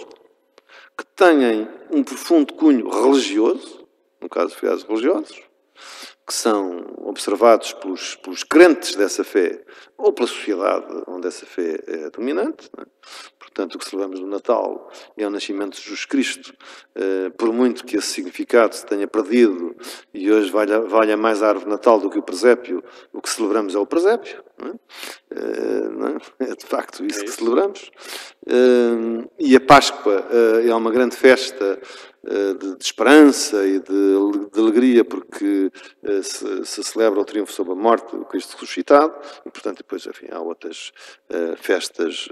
que têm um profundo cunho religioso, no caso feriados religiosos, que são observados pelos, pelos crentes dessa fé ou pela sociedade onde essa fé é dominante. É? Portanto, o que celebramos no Natal é o nascimento de Jesus Cristo, eh, por muito que esse significado se tenha perdido e hoje valha, valha mais a árvore Natal do que o presépio, o que celebramos é o presépio. É? Eh, é? *laughs* é de facto isso, é que celebramos. Eh, e a Páscoa é uma grande festa eh, de, de, esperança e de, de alegria, porque se, se, celebra o triunfo sobre a morte do Cristo ressuscitado, e portanto depois, enfim, há outras festas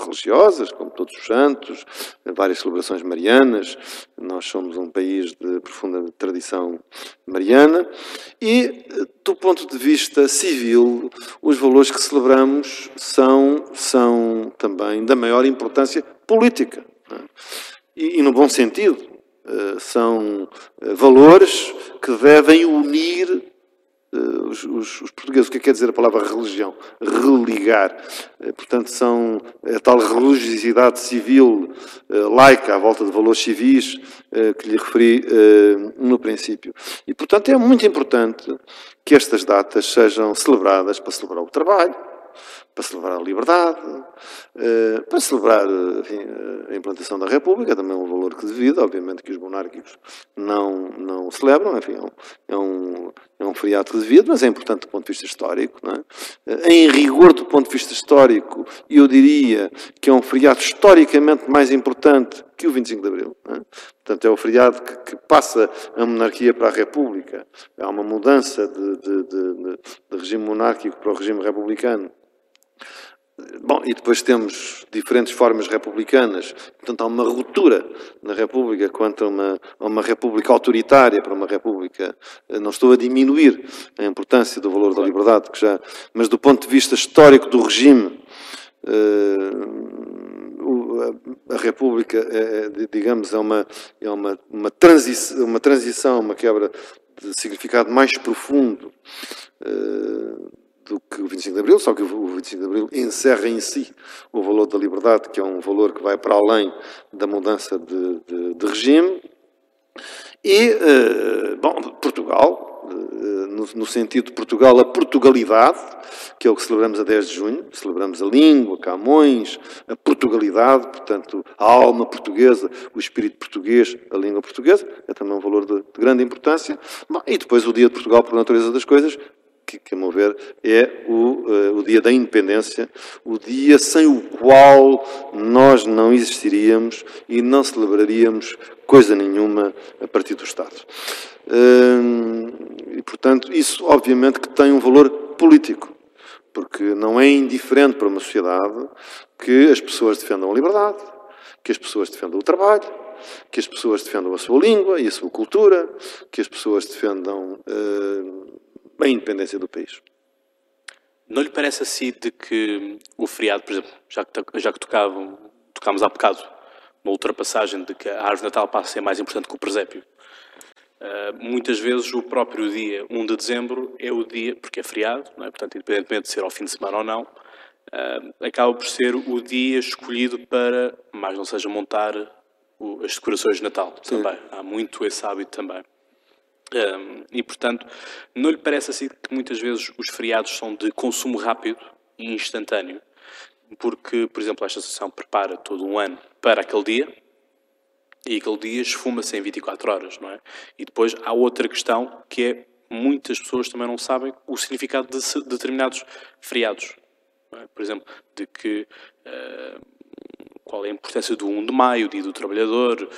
religiosas, como todos os santos, várias celebrações marianas, nós somos um país de profunda tradição mariana, e do ponto de vista civil, os valores que celebramos são, são também da maior importância política. É? E, e, no bom sentido, eh, são eh, valores que devem unir eh, os, os, os, portugueses. O é que quer dizer a palavra religião? Religar. Portanto, são a tal religiosidade civil laica à volta de valores civis que lhe referi no princípio. E, portanto, é muito importante que estas datas sejam celebradas para celebrar o trabalho, para celebrar a liberdade, eh, para celebrar enfim, a implantação da República, também é um valor que devido, obviamente que os monárquicos não, não celebram, enfim, é um, é um é feriado que devido, mas é importante do ponto de vista histórico. É? Eh, em rigor do ponto de vista histórico, eu diria que é um feriado historicamente mais importante que o 25 de Abril. É? Portanto, é o feriado que, que, passa a monarquia para a República. Há uma mudança de, de, de, de regime monárquico para o regime republicano Bom, e depois temos diferentes formas republicanas, portanto há uma ruptura na República quanto a uma, a uma República autoritária para uma República. Eh, não estou a diminuir a importância do valor da liberdade, que já, mas do ponto de vista histórico do regime, eh, a República, é, é digamos, é uma, é uma, uma, transição, uma transição, uma quebra de significado mais profundo eh, do que o 25 de Abril, só que o 25 de Abril encerra em si o valor da liberdade, que é um valor que vai para além da mudança de, de, de regime. E, uh, bom, Portugal, uh, no, no, sentido de Portugal, a Portugalidade, que é o que celebramos a 10 de junho, celebramos a língua, Camões, a Portugalidade, portanto, a alma portuguesa, o espírito português, a língua portuguesa, é também um valor de, de grande importância. Bom, e depois o Dia de Portugal, por natureza das coisas, que, que a meu ver, é o, uh, o dia da independência, o dia sem o qual nós não existiríamos e não celebraríamos coisa nenhuma a partir do Estado. Uh, e, portanto, isso obviamente que tem um valor político, porque não é indiferente para uma sociedade que as pessoas defendam a liberdade, que as pessoas defendam o trabalho, que as pessoas defendam a sua língua e a sua cultura, que as pessoas defendam uh, a independência do país. Não lhe parece assim de que o feriado, por exemplo, já que, já que tocavam, tocámos há bocado, uma ultrapassagem de que a árvore de Natal passa a ser mais importante que o presépio, Uh, muitas vezes o próprio dia 1 de dezembro é o dia, porque é feriado, é? portanto, independentemente de ser ao fim de semana ou não, uh, acaba por ser o dia escolhido para, mais não seja, montar o, as decorações de Natal Sim. também. Há muito esse hábito também. E, portanto, não lhe parece assim que muitas vezes os feriados são de consumo rápido e instantâneo? Porque, por exemplo, esta associação prepara todo um ano para aquele dia e aquele dia esfuma-se em 24 horas, não é? E depois há outra questão que é muitas pessoas também não sabem o significado de determinados feriados. É? Por exemplo, de que uh, qual é a importância do 1 de maio, dia do trabalhador,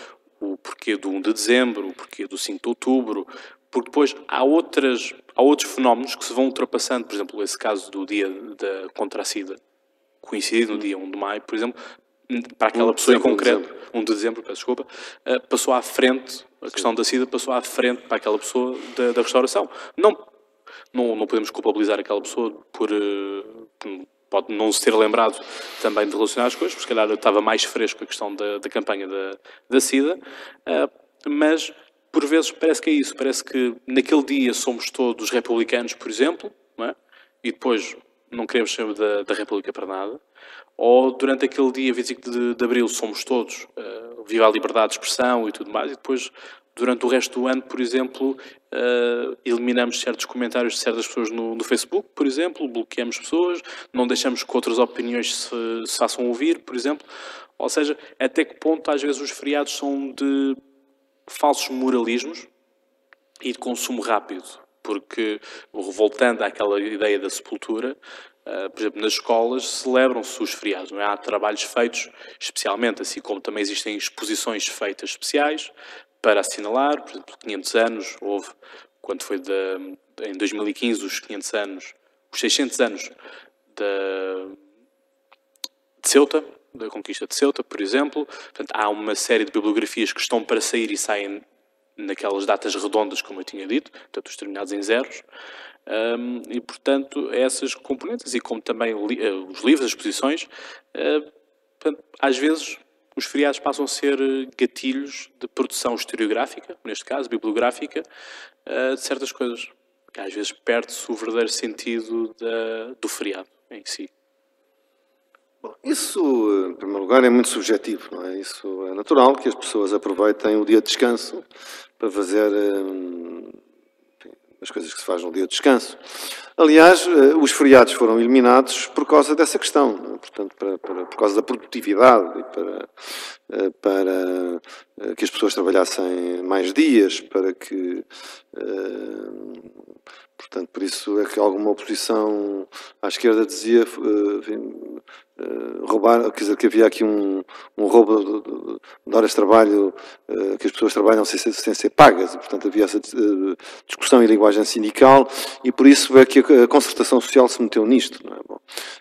o porquê do 1 de dezembro, o porquê do 5 de outubro, porque depois há, outras, há outros fenómenos que se vão ultrapassando, por exemplo, esse caso do dia da contra a SIDA, coincide no dia 1 de maio, por exemplo, para aquela pessoa em concreto, 1 de dezembro, peço desculpa, eh, passou à frente, a Sim. questão da SIDA passou à frente para aquela pessoa da, da restauração. Não, não, não podemos culpabilizar aquela pessoa por, eh, por pode não se ter lembrado também de relacionar as coisas, porque se calhar estava mais fresco a questão da, da campanha da, da SIDA, uh, mas por vezes parece que é isso, parece que naquele dia somos todos republicanos, por exemplo, é? e depois não queremos saber da, da, República para nada, ou durante aquele dia 25 de, de Abril somos todos uh, viva a liberdade de expressão e tudo mais, e depois durante o resto do ano, por exemplo, uh, eliminamos certos comentários de certas pessoas no, no, Facebook, por exemplo, bloqueamos pessoas, não deixamos que outras opiniões se, se façam ouvir, por exemplo. Ou seja, até que ponto às vezes os feriados são de falsos moralismos e de consumo rápido. Porque, voltando àquela ideia da sepultura, uh, por exemplo, nas escolas celebram-se os feriados, não é? Há trabalhos feitos especialmente, assim como também existem exposições feitas especiais para assinalar, por exemplo, 500 anos, houve, quando foi de, em 2015, os 500 anos, os 600 anos de, de Ceuta, da conquista de Ceuta, por exemplo. Portanto, há uma série de bibliografias que estão para sair e saem naquelas datas redondas, como eu tinha dito, portanto, os terminados em zeros. Um, e, portanto, essas componentes, e como também li, uh, os livros, as exposições, uh, portanto, às vezes os feriados passam a ser gatilhos de produção historiográfica, neste caso, bibliográfica, uh, de certas coisas. Que às vezes perde-se o verdadeiro sentido da, do feriado em si. Bom, isso, em primeiro lugar, é muito subjetivo, não é? Isso é natural que as pessoas aproveitem o dia de descanso para fazer hum, as coisas que se faz no dia de descanso. Aliás, eh, os feriados foram eliminados por causa dessa questão, é? portanto, para, para, por causa da produtividade para, eh, para eh, que as pessoas trabalhassem mais dias, para que Portanto, por isso é que alguma oposição à esquerda dizia uh, roubar, quer dizer, que havia aqui um, um roubo de, de, horas de trabalho, uh, que as pessoas trabalham sem sem ser pagas, e portanto havia essa uh, discussão em linguagem sindical, e por isso é que a, a concertação social se meteu nisto. Não é? Bom,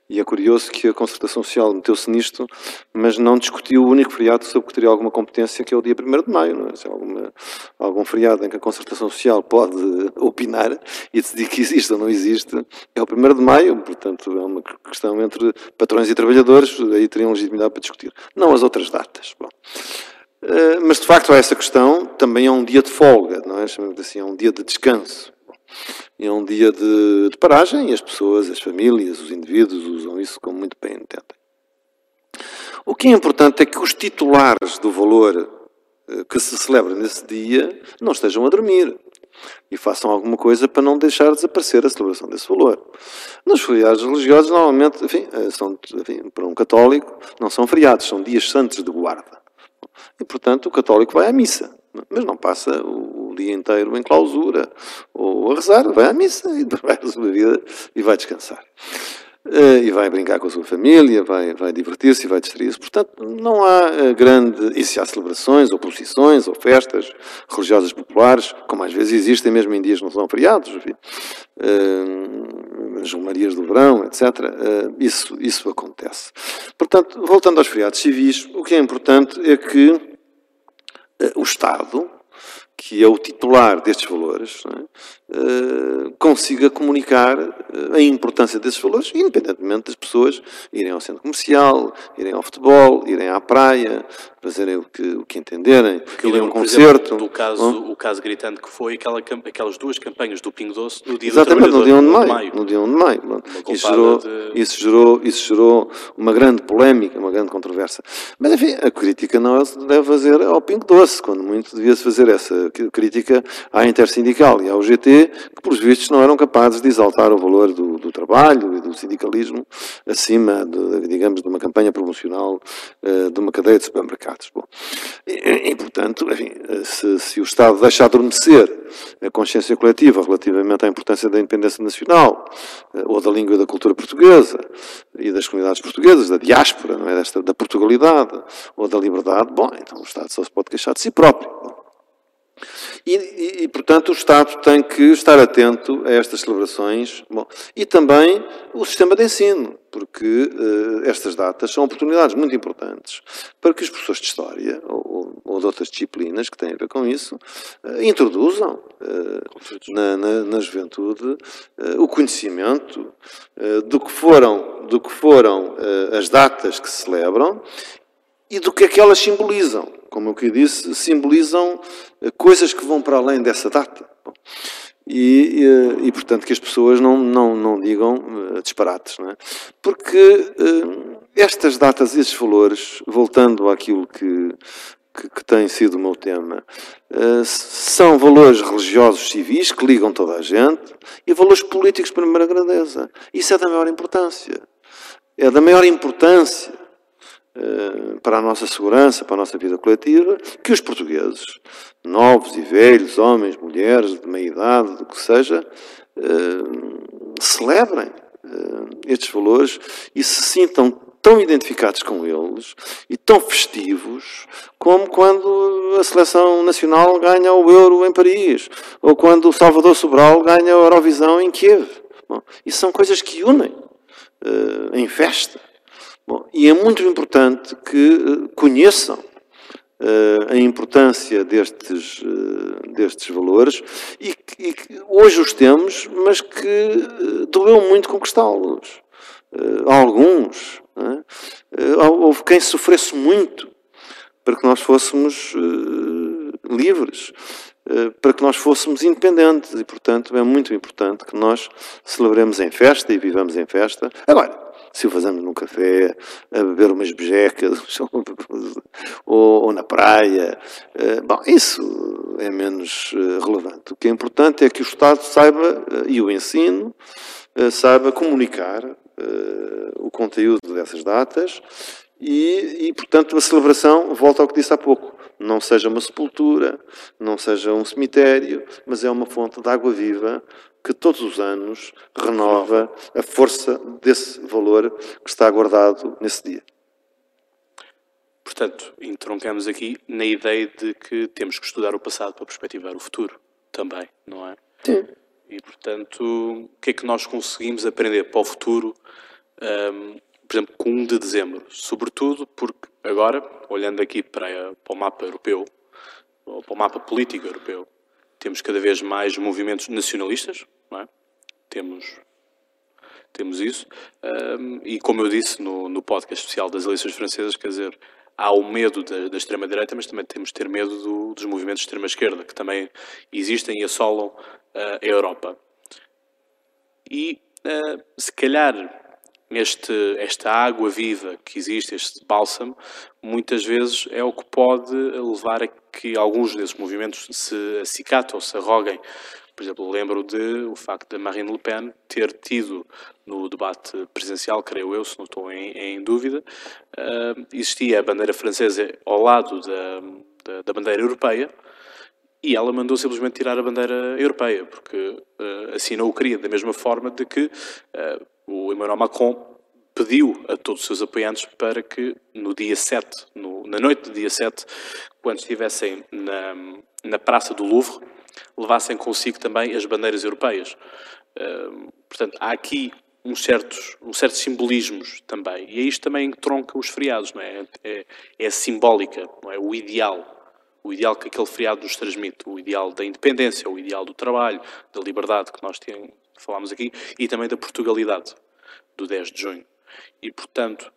e é curioso que a concertação social meteu-se nisto, mas não discutiu o único feriado sobre que teria alguma competência, que é o dia 1 de maio. Não é? Se há alguma, algum feriado em que a concertação social pode *laughs* opinar e decidir que existe ou não existe, é o 1 de maio, portanto é uma questão entre patrões e trabalhadores trabalhadores, aí teriam legitimidade para discutir. Não as outras datas. Bom. Uh, mas, de facto, há essa questão. Também é um dia de folga, não é? Assim, é um dia de descanso. É um dia de, de, paragem e as pessoas, as famílias, os indivíduos usam isso como muito bem entendem. O que é importante é que os titulares do valor uh, que se celebra nesse dia não estejam a dormir e façam alguma coisa para não deixar desaparecer a celebração desse valor. Nos feriados religiosos, normalmente, enfim, eh, são, enfim, para um católico, não são feriados, são dias santos de guarda. E, portanto, o católico vai à missa, mas não passa o, dia inteiro em clausura ou a rezar, vai à missa e *laughs* vai a sua vida e vai descansar. Uh, e vai brincar com a sua família, vai, vai divertir-se e vai distrair-se. Portanto, não há uh, grande. E se há celebrações, ou procissões, ou festas religiosas populares, como às vezes existem mesmo em dias que não são feriados, enfim, uh, do Verão, etc. isso, isso acontece. Portanto, voltando aos feriados civis, o que é importante é que o Estado, que é o titular destes valores, é? Uh, consiga comunicar uh, a importância desses valores, independentemente das pessoas irem ao centro comercial, irem ao futebol, irem à praia, fazerem o que, o que entenderem, Porque irem a um concerto. Exemplo, do caso, o caso gritante que foi aquela, aquelas duas campanhas do Pingo Doce no dia Exatamente, no dia 1 de maio. No dia 1 de maio. Isso gerou, de... isso, gerou, isso gerou uma grande polémica, uma grande controvérsia. Mas, enfim, a crítica não se deve fazer ao Pingo Doce, quando muito devia-se fazer essa crítica à Intersindical e ao GT, que, por vistos, não eram capazes de exaltar o valor do, do trabalho e do sindicalismo acima, de, digamos, de uma campanha promocional uh, de uma cadeia de supermercados. Bom, e, e portanto, enfim, se, se, o Estado deixa adormecer a consciência coletiva relativamente à importância da independência nacional, uh, ou da língua e da cultura portuguesa, e das comunidades portuguesas, da diáspora, não é? Desta, da Portugalidade, ou da liberdade, bom, então o Estado só se pode queixar de si próprio. Bom. E, e, e, portanto, o Estado tem que estar atento a estas celebrações bom, e também o sistema de ensino, porque uh, estas datas são oportunidades muito importantes para que os professores de História ou, ou de outras disciplinas que têm a ver com isso uh, introduzam uh, na, na, na, juventude o conhecimento do que foram, do que foram as datas que se celebram e do que é que elas simbolizam. Como eu disse, simbolizam eh, coisas que vão para além dessa data. E, e, e, portanto, que as pessoas não, não, não digam uh, disparates. Não é? Porque estas datas e esses valores, voltando àquilo que, que, que, tem sido o meu tema, são valores religiosos civis que ligam toda a gente e valores políticos de primeira grandeza. Isso é da maior importância. É da maior importância eh, para a nossa segurança, para a nossa vida coletiva, que os portugueses, novos e velhos, homens, mulheres, de meia idade, do que seja, eh, celebrem eh, estes valores e se sintam tão identificados com eles e tão festivos como quando a seleção nacional ganha o Euro em Paris ou quando o Salvador Sobral ganha a Eurovisão em Kiev. Bom, isso são coisas que unem em festa. Bom, e é muito importante que eh, conheçam uh, a importância destes, uh, destes valores e que, e que, hoje os temos, mas que uh, doeu muito conquistá-los. alguns. É? houve quem sofresse muito para que nós fôssemos livres, para que nós fôssemos independentes e, portanto, é muito importante que nós celebremos em festa e vivamos em festa. Agora, se o fazemos num café, a beber umas bejecas, *laughs* ou, ou na praia. Eh, bom, isso é menos eh, relevante. O que é importante é que o Estado saiba, eh, e o ensino, saiba comunicar o conteúdo dessas datas e, e, portanto, a celebração, volta ao que disse há pouco, não seja uma sepultura, não seja um cemitério, mas é uma fonte de água viva que todos os anos renova a força desse valor que está guardado nesse dia. Portanto, entroncamos aqui na ideia de que temos que estudar o passado para perspectivar o futuro também, não é? Sim. E, portanto, o que é que nós conseguimos aprender para o futuro, um, por exemplo, com 1 de dezembro? Sobretudo porque agora, olhando aqui para, para o mapa europeu, ou para o mapa político europeu, temos cada vez mais movimentos nacionalistas, é? temos, temos isso. Um, e como eu disse no, no podcast especial das eleições francesas, quer dizer, há o medo da, da extrema-direita, mas também temos de ter medo do, dos movimentos de extrema-esquerda, que também existem e assolam uh, a Europa. E uh, se calhar este, esta água viva que existe, este bálsamo, muitas vezes é o que pode levar a que alguns desses movimentos se acicatem ou se arroguem. Por exemplo, lembro de o facto de Marine Le Pen ter tido no debate presidencial, creio eu, se não estou em, em dúvida, uh, existia a bandeira francesa ao lado da, da, da, bandeira europeia e ela mandou simplesmente tirar a bandeira europeia, porque uh, assim não o queria, da mesma forma de que uh, o Emmanuel Macron pediu a todos os seus apoiantes para que no dia 7, no, na noite do dia 7, quando estivessem na, na Praça do Louvre, levassem consigo também as bandeiras europeias. Uh, portanto, há aqui uns certos, uns certos simbolismos também. E é isto também tronca os feriados, não é? É, é simbólica, não é? O ideal. O ideal que aquele feriado nos transmite. O ideal da independência, o ideal do trabalho, da liberdade que nós falámos aqui, e também da Portugalidade, do 10 de junho. E, portanto,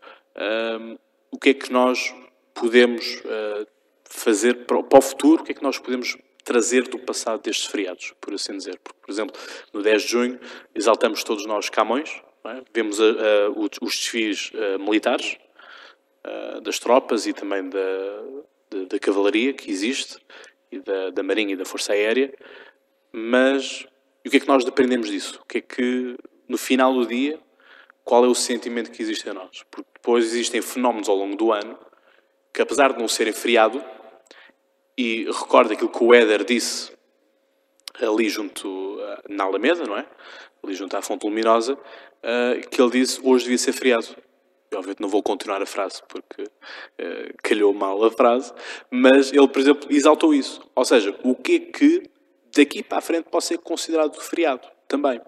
um, o que é que nós podemos uh, fazer para, para, o futuro? O que é que nós podemos trazer do passado destes feriados, por assim dizer? Porque, por exemplo, no 10 de junho exaltamos todos nós Camões, é? vemos uh, uh, os desfiles militares das tropas e também da, da, da, cavalaria que existe, e da, da Marinha e da Força Aérea, mas o que é que nós dependemos disso? O que é que, no final do dia, qual é o sentimento que existe em nós. Porque depois existem fenómenos ao longo do ano que, apesar de não serem feriado, e recorda aquilo que o Éder disse ali junto na Alameda, não é? Ali junto à Fonte Luminosa, que ele disse hoje devia ser feriado. e obviamente não vou continuar a frase porque uh, calhou mal a frase, mas ele, por exemplo, exaltou isso. Ou seja, o que é que daqui para a frente pode ser considerado feriado também?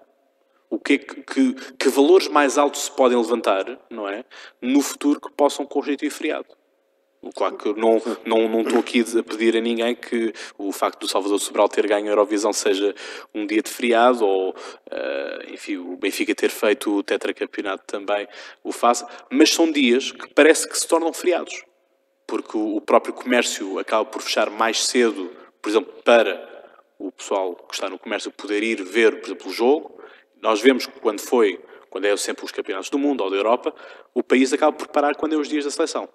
O que, é que, que, que valores mais altos se podem levantar, não é? No futuro que possam constituir feriado. Claro que não, não, não estou aqui a pedir a ninguém que o facto do Salvador Sobral ter ganho a Eurovisão seja um dia de feriado ou, uh, enfim, o Benfica ter feito o tetracampeonato também o faça, mas são dias que parece que se tornam feriados, porque o, o próprio comércio acaba por fechar mais cedo, por exemplo, para o pessoal que está no comércio poder ir ver, por exemplo, o jogo. Nós vemos que quando foi, quando é sempre os campeonatos do mundo ou da Europa, o país acaba por parar quando é os dias da seleção.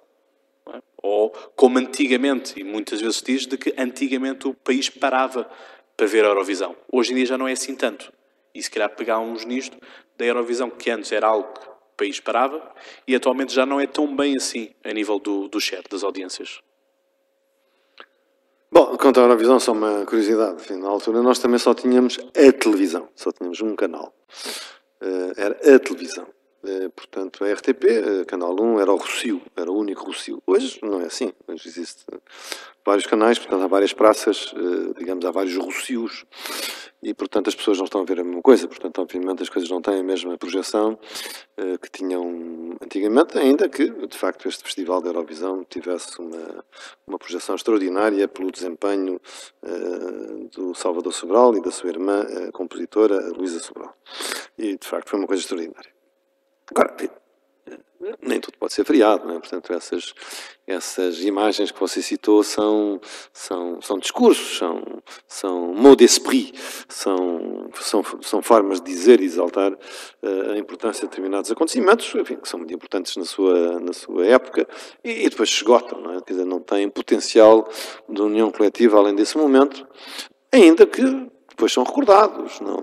É? Ou como antigamente, e muitas vezes diz, de que antigamente o país parava para ver a Eurovisão. Hoje em dia já não é assim tanto. E se calhar pegámos nisto da Eurovisão, que antes era algo que o país parava, e atualmente já não é tão bem assim a nível do, do share, das audiências. Bom, quanto à Eurovisão, só uma curiosidade. Enfim, na altura nós também só tínhamos a televisão, só tínhamos um canal. Uh, era a televisão. Eh, portanto, a RTP, eh, Canal 1, era o Rocio, era o único Rocio. Hoje não é assim, hoje existem vários canais, portanto há várias praças, digamos, há vários Rocios, e portanto as pessoas não estão a ver a mesma coisa, portanto obviamente as coisas não têm a mesma projeção que tinham antigamente, ainda que de facto este Festival da Eurovisão tivesse uma, uma projeção extraordinária pelo desempenho do Salvador Sobral e da sua irmã, a compositora Luísa Sobral. E de facto foi uma coisa extraordinária. Agora, nem tudo pode ser feriado, não é? Portanto, essas, essas imagens que você citou são, são, são discursos, são, são mot d'esprit, são, são, são formas de dizer e exaltar uh, a importância de determinados acontecimentos, enfim, que são muito importantes na sua, na sua época, e, e depois se esgotam, não é? Quer dizer, não têm potencial de união coletiva além desse momento, ainda que depois são recordados, não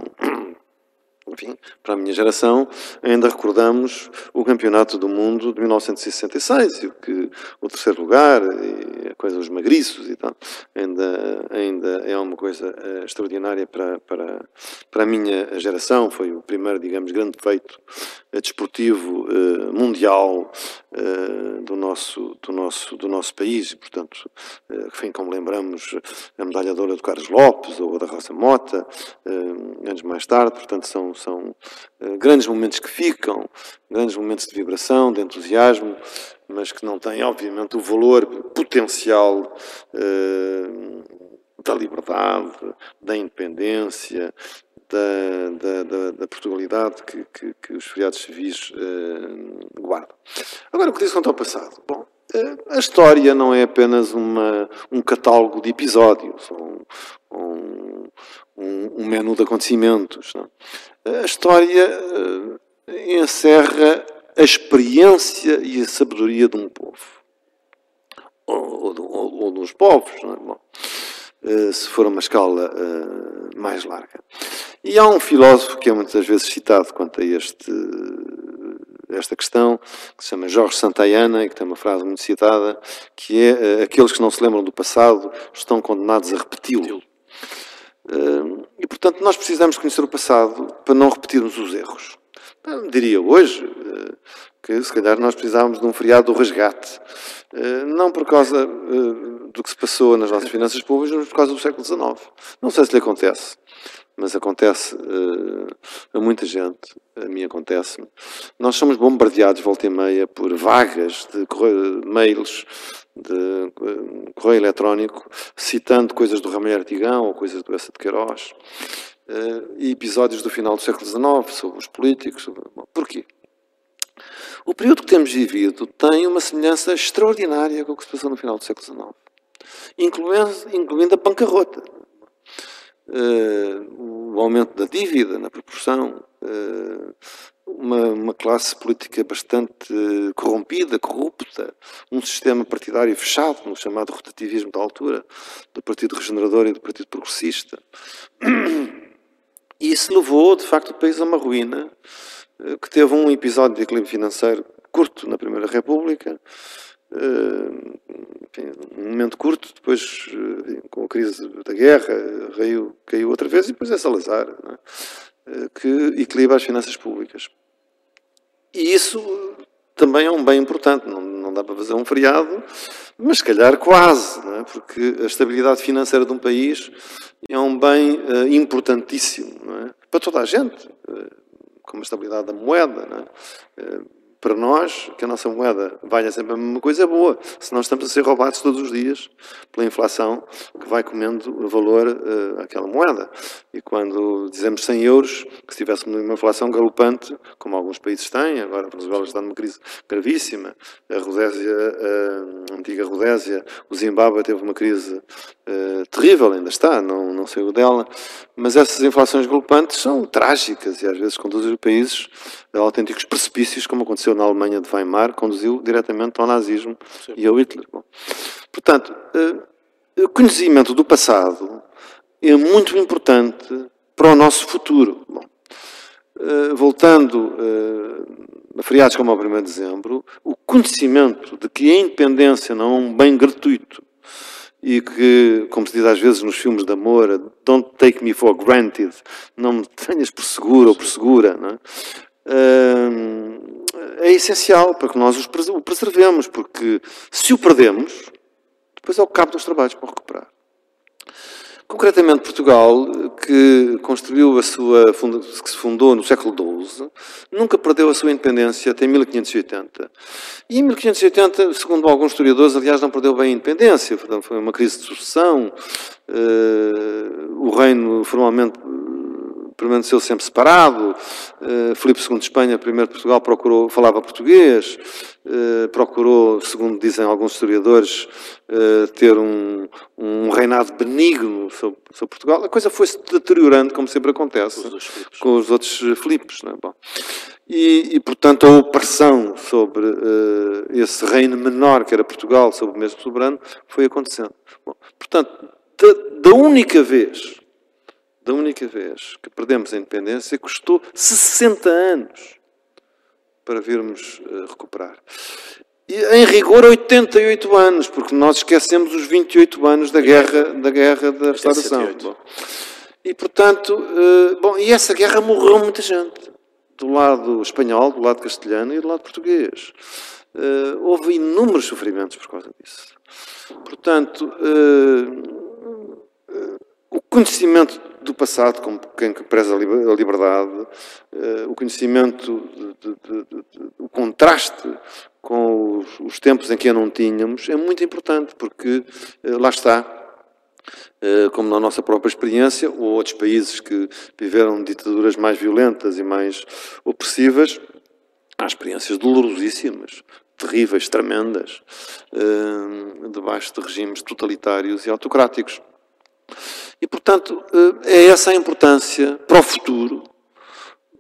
enfim, para a minha geração, ainda recordamos o Campeonato do Mundo de 1966, e o, que, o terceiro lugar, e a coisa dos magriços e tal, ainda, ainda é uma coisa uh, extraordinária para, para, para a minha geração. Foi o primeiro, digamos, grande feito uh, desportivo uh, mundial do, nosso, do, nosso, do nosso país, e, portanto, enfim, como lembramos, a medalha de ouro do Carlos Lopes ou da Rosa Mota, anos mais tarde, portanto, são são uh, grandes momentos que ficam, grandes momentos de vibração, de entusiasmo, mas que não têm, obviamente, o valor potencial uh, da liberdade, da independência, da, da, da, da Portugalidade que, que, que, os feriados civis uh, guardam. Agora, o que diz quanto ao passado? Bom, a história não é apenas uma, um catálogo de episódios, um, um, um menu de acontecimentos. Não? A história uh, encerra a experiência e a sabedoria de um povo. Ou, ou, ou dos povos, não é? Bom, uh, se for uma escala uh, mais larga. E há um filósofo que é muitas vezes citado quanto a este, esta questão, que se chama Jorge Santayana, e que tem uma frase muito citada, que é aqueles que não se lembram do passado estão condenados a repeti-lo. E, portanto, nós precisamos conhecer o passado para não repetirmos os erros. Eu diria hoje eh, que, se calhar, nós precisávamos de um feriado do resgate. Não por causa do que se passou nas nossas finanças públicas, mas por causa do século XIX. Não sei se lhe acontece, mas acontece a muita gente, a mim acontece-me. Nós somos bombardeados, volta e meia, por vagas de mails de eh, correio eletrónico, citando coisas do Ramalho Artigão ou coisas do Essa de Queiroz, eh, e episódios do final do século XIX sobre os políticos. Sobre... Porquê? O período que temos vivido tem uma semelhança extraordinária com o que se passou no final do século XIX, incluindo, incluindo a bancarrota. Uh, o aumento da dívida na proporção, uh, uma, uma, classe política bastante corrompida, corrupta, um sistema partidário fechado, no chamado rotativismo da altura, do Partido Regenerador e do Partido Progressista. E isso levou, de facto, o país a uma ruína, eh, que teve um episódio de equilíbrio financeiro curto na Primeira República, enfim, um momento curto, depois, eh, com a crise da guerra, caiu, caiu outra vez, e depois é Salazar. É? que equilibra as finanças públicas. E isso também é um bem importante. Não, não dá para fazer um feriado, mas se calhar quase, é? porque a estabilidade financeira de um país é um bem uh, importantíssimo é? para toda a gente, uh, como a estabilidade da moeda. Uh, para nós, que a nossa moeda valha sempre a mesma coisa, é boa. Senão estamos a ser roubados todos os dias pela inflação que vai comendo o valor uh, àquela moeda. E quando dizemos 100 euros, que se tivéssemos uma inflação galopante, como alguns países têm, agora a Venezuela está numa crise gravíssima, a Rodésia, a antiga Rodésia, o Zimbábue teve uma crise uh, terrível, ainda está, não, não saiu dela, mas essas inflações galopantes são trágicas e às vezes conduzem países a autênticos precipícios, como aconteceu na Alemanha de Weimar, conduziu diretamente ao nazismo Sim. e ao Hitler. Bom, portanto, uh, o conhecimento do passado é muito importante para o nosso futuro. Bom, uh, voltando uh, a feriados como o 1 de dezembro, o conhecimento de que a independência não é um bem gratuito e que, como se diz às vezes nos filmes de amor, don't take me for granted, não me tenhas por seguro ou por segura, não é? É essencial para que nós o preservemos, porque se o perdemos, depois é o cabo dos trabalhos para recuperar. Concretamente, Portugal, que construiu a sua, que se fundou no século XII, nunca perdeu a sua independência até 1580. E em 1580, segundo alguns historiadores, aliás, não perdeu bem a independência, foi uma crise de sucessão, uh, o reino formalmente permaneceu sempre separado. Uh, Filipe II de Espanha, primeiro de Portugal, procurou, falava português, uh, procurou, segundo dizem alguns historiadores, uh, ter um, um, reinado benigno sobre, sobre, Portugal. A coisa foi-se deteriorando, como sempre acontece, os com os outros Filipes. É? E, e, portanto, a opressão sobre esse reino menor, que era Portugal, sobre o mesmo soberano, foi acontecendo. Bom, portanto, da, da única vez da única vez que perdemos a independência, custou 60 anos para virmos uh, recuperar. E, em rigor, 88 anos, porque nós esquecemos os 28 anos da guerra da, guerra da restauração. E, portanto, uh, bom, e essa guerra morreu muita gente. Do lado espanhol, do lado castelhano e do lado português. Uh, houve inúmeros sofrimentos por causa disso. Portanto, o conhecimento do passado, como quem preza a liberdade, eh, o conhecimento, de, de, de, o contraste com os, os, tempos em que a não tínhamos, é muito importante, porque eh, lá está, eh, como na nossa própria experiência, ou outros países que viveram ditaduras mais violentas e mais opressivas, há experiências dolorosíssimas, terríveis, tremendas, debaixo de regimes totalitários e autocráticos. E, portanto, eh, é essa a importância para o futuro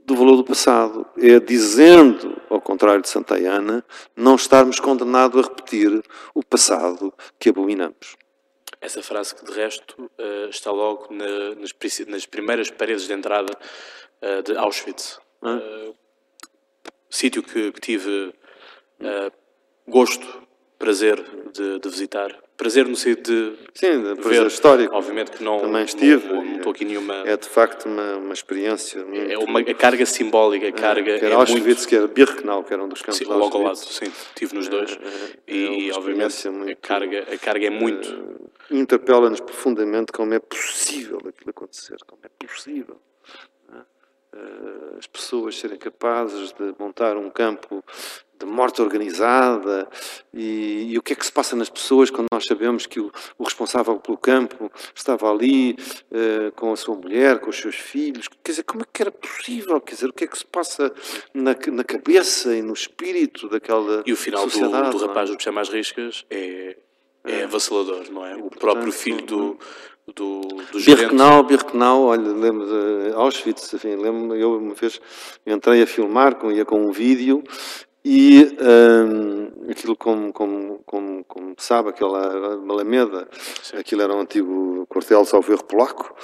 do valor do passado. É dizendo, ao contrário de Santa Ana, não estarmos condenados a repetir o passado que abominamos. Essa frase que, de resto, eh, está logo nas, primeiras paredes de entrada eh, de Auschwitz. Sítio que, que tive gosto, prazer de, de visitar prazer no sentido de Sim, de prazer histórico. Obviamente que não, Também estive. Não, estou aqui nenhuma... É de facto uma, uma experiência muito... É uma a carga simbólica, a é, carga... É, que era é Auschwitz, muito... que era Birkenau, que era um dos campos sim, logo ao lado, sim, estive nos dois. É, é, e, obviamente, muito, a, carga, a carga é muito... Uh, Interpela-nos profundamente como é possível aquilo acontecer, como é possível as pessoas serem capazes de montar um campo de morte organizada e, e, o que é que se passa nas pessoas quando nós sabemos que o, o responsável pelo campo estava ali uh, com a sua mulher, com os seus filhos. Quer dizer, como é que era possível? Quer dizer, o que é que se passa na, na cabeça e no espírito daquela E o final do, do, rapaz do Puxar Mais Riscas é, é, é avassalador, não é? O próprio filho do, do, do Birkenau, Birkenau, olha, lembro de Auschwitz, enfim, lembro eu uma vez entrei a filmar, com, ia com um vídeo e um, aquilo, como, como, como, como sabe, aquela Malameda, Sim. aquilo era um antigo quartel, salvo erro, polaco,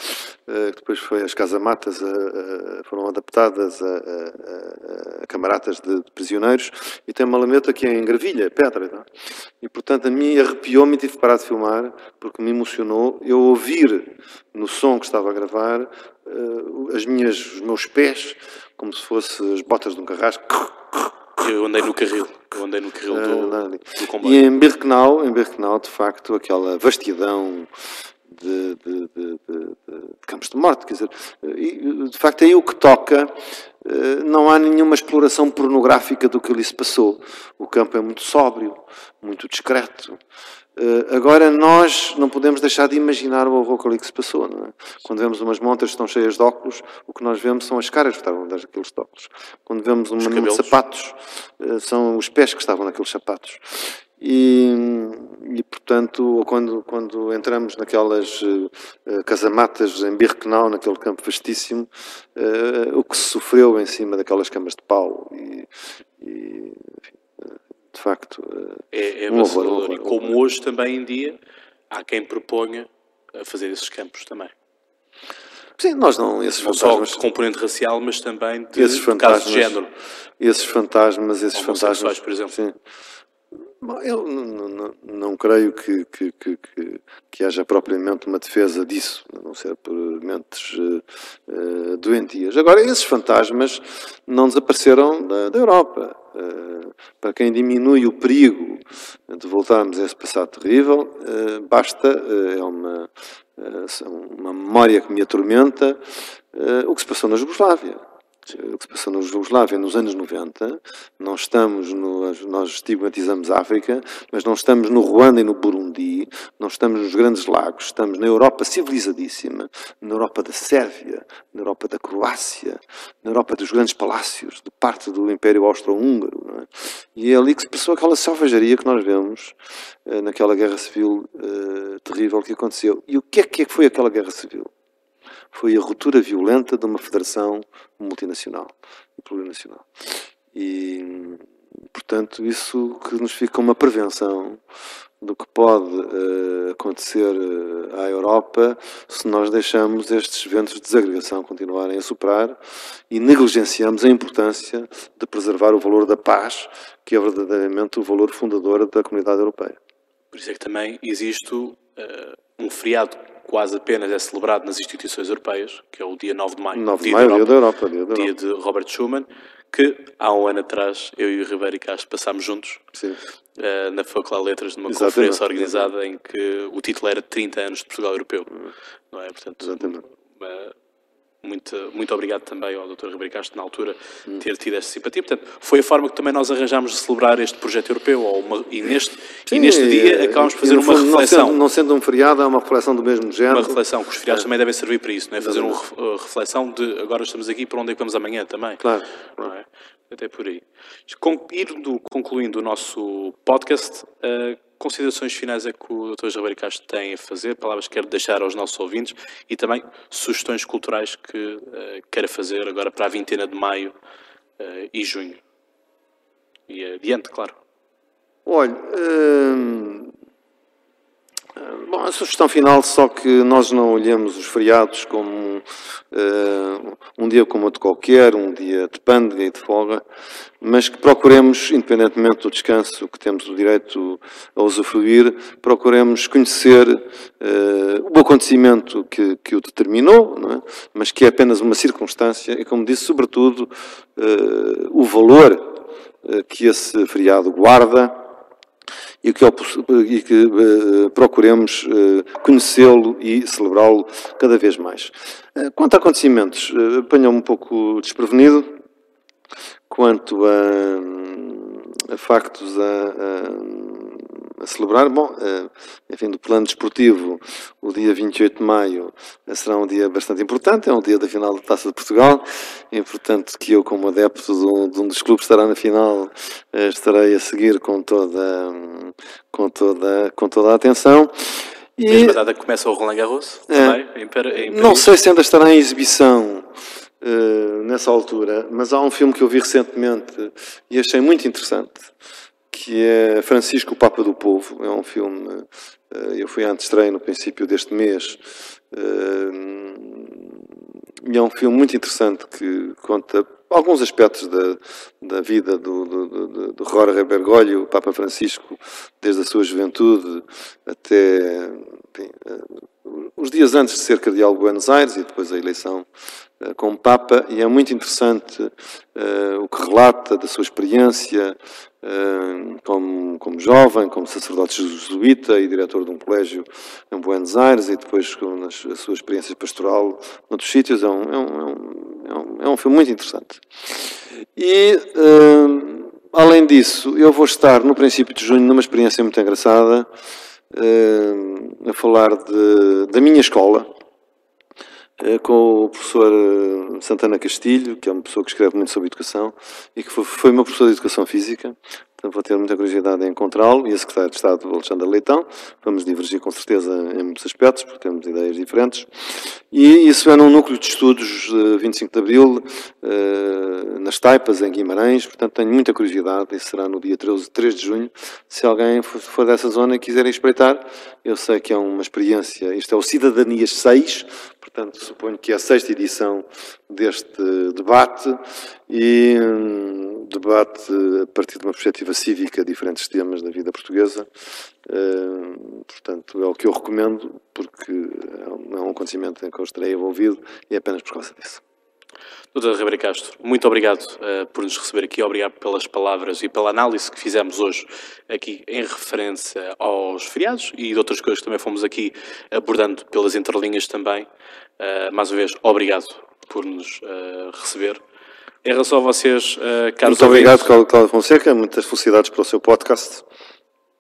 uh, que depois foi as casamatas, uh, uh, foram adaptadas a, a, a camaratas de, de, prisioneiros, e tem uma Malameda que é em gravilha, pedra. Tá? E, portanto, a mim arrepiou-me e tive que parar de filmar, porque me emocionou eu ouvir no som que estava a gravar as minhas, os meus pés, como se fossem as botas de um carrasco, Eu andei no carril. Eu andei no carril do, do comboio. E em Birkenau, em Birkenau, de facto, aquela vastidão de, de, de, de, campos de morte, quer dizer, e, de facto aí o que toca, eh, não há nenhuma exploração pornográfica do que ali se passou. O campo é muito sóbrio, muito discreto. Eh, agora, nós não podemos deixar de imaginar o horror ali que se passou. É? Quando vemos umas montas que estão cheias de óculos, o que nós vemos são as caras que estavam daqueles óculos. Quando vemos um de sapatos, eh, são os pés que estavam naqueles sapatos. E, e, portanto, quando, quando entramos naquelas uh, casamatas em Birkenau, naquele campo vastíssimo, o que se sofreu em cima daquelas camas de pau e, e enfim, de facto é, é um horror, E como hoje também em dia há quem proponha fazer esses campos também. Sim, nós não, esses não fantasmas... só de componente racial, mas também de, esses fantasmas, de género. Esses fantasmas, esses fantasmas, por exemplo. Sim, Bom, eu não, não, não creio que, que, que, que, haja propriamente uma defesa disso, a não ser por mentes uh, doentias. Agora, esses fantasmas não desapareceram da, da Europa. Uh, para quem diminui o perigo de voltarmos a esse passado terrível, uh, basta, é uma, uma memória que me atormenta, o que se passou na Jugoslávia que se passou na Jugoslávia nos anos 90, não estamos no, nós estigmatizamos a África, mas não estamos no Ruanda e no Burundi, não estamos nos grandes lagos, estamos na Europa civilizadíssima, na Europa da Sérvia, na Europa da Croácia, na Europa dos grandes palácios, de parte do Império Austro-Húngaro. É? E é ali que se passou aquela selvageria que nós vemos eh, naquela guerra civil eh, terrível que aconteceu. E o que é que foi aquela guerra civil? Foi a ruptura violenta de uma federação multinacional e plurinacional. E, portanto, isso que nos fica uma prevenção do que pode uh, acontecer uh, à Europa se nós deixamos estes ventos de desagregação continuarem a soprar e negligenciamos a importância de preservar o valor da paz, que é verdadeiramente o valor fundador da comunidade europeia. Por isso é que também existe uh, um feriado quase apenas é celebrado nas instituições europeias, que é o dia 9 de maio. 9 de maio, dia da Europa. Dia, da dia de Robert Schuman, que há um ano atrás eu e o Ribeiro e Castro passámos juntos uh, na Faculdade de Letras, numa Exatamente. conferência organizada Exatamente. em que o título era 30 anos de Portugal Europeu. Não é? Portanto, Exatamente. Uma, muito, muito obrigado também ao Dr. Ribeiro Castro, na altura, hum. ter tido esta simpatia. Portanto, foi a forma que também nós arranjámos de celebrar este projeto europeu. Uma, e, neste, Sim, e neste dia acabamos de fazer uma fundo, reflexão. Não sendo, não sendo, um feriado, é uma reflexão do mesmo género. Uma reflexão, que os feriados é. também devem servir para isso, não é? Fazer uma uh, reflexão de agora estamos aqui, para onde é que vamos amanhã também. Claro. Não é? Até por aí. Indo, concluindo o nosso podcast, uh, considerações finais é que o Dr. Javier Castro tem a fazer, palavras que quer deixar aos nossos ouvintes e também sugestões culturais que uh, queira fazer agora para a vintena de maio uh, e junho. E adiante, claro. Olha, hum, Bom, a sugestão final, só que nós não olhemos os feriados como uh, um dia como outro qualquer, um dia de pândega e de folga, mas que procuremos, independentemente do descanso que temos o direito a usufruir, procuremos conhecer uh, o acontecimento que, que o determinou, é? mas que é apenas uma circunstância e, como disse, sobretudo, uh, o valor que esse feriado guarda e que, e que uh, procuremos uh, conhecê-lo e celebrá-lo cada vez mais. Uh, quanto a acontecimentos, uh, apanhou-me um pouco desprevenido quanto a, a factos a, a, a, celebrar. Bom, enfim, do plano desportivo, o dia 28 de maio será um dia bastante importante, é um dia da final da Taça de Portugal, e portanto que eu, como adepto de um, de um dos clubes que estará na final, estarei a seguir com toda com toda, com toda a atenção. E, Mesma data que começa o Roland Garros? É, em, em não sei se ainda estará em exibição uh, nessa altura, mas há um filme que eu vi recentemente e achei muito interessante, que é Francisco, o Papa do Povo. É um filme, uh, eu fui antes estreia no princípio deste mês, uh, e é um filme muito interessante que conta alguns aspectos da, da vida do, do, do, do Jorge Bergoglio, o Papa Francisco, desde a sua juventude até enfim, os dias antes de ser cardeal de Buenos Aires e depois a eleição uh, como Papa, e é muito interessante uh, o que relata da sua experiência uh, como, como jovem, como sacerdote jesuíta e diretor de um colégio em Buenos Aires, e depois com nas, a sua experiência pastoral noutros sítios. É um, é um, é um, é um é filme muito interessante. E, além disso, eu vou estar no princípio de junho numa experiência muito engraçada uh, a falar de, da minha escola, uh, com o professor eh, Santana Castilho, que é uma pessoa que escreve muito sobre educação e que foi, foi meu professor de educação física. Portanto, vou ter muita curiosidade em encontrá-lo e a secretária de Estado, Alexandre Leitão. Vamos divergir com certeza em muitos aspectos, porque temos ideias diferentes. E isso é num núcleo de estudos uh, 25 de Abril, uh, nas Taipas, em Guimarães. Portanto, tenho muita curiosidade. Isso será no dia 13, 3 de junho. Se alguém for dessa zona e quiser espreitar, eu sei que é uma experiência. Isto é o Cidadanias 6, Portanto, suponho que é a sexta edição deste debate e um, debate a partir de uma perspectiva cívica, diferentes temas da vida portuguesa. Uh, portanto, é o que eu recomendo, porque é um acontecimento em que eu estarei envolvido e é apenas por causa disso. Doutor Ribeiro Castro, muito obrigado uh, por nos receber aqui, obrigado pelas palavras e pela análise que fizemos hoje aqui em referência aos feriados e de outras coisas que também fomos aqui abordando pelas entrelinhas também. Uh, mais uma vez, obrigado por nos uh, receber. Em relação a vocês, caros Muito obrigado, ouvintes... Cláudio Fonseca, muitas felicidades para o seu podcast.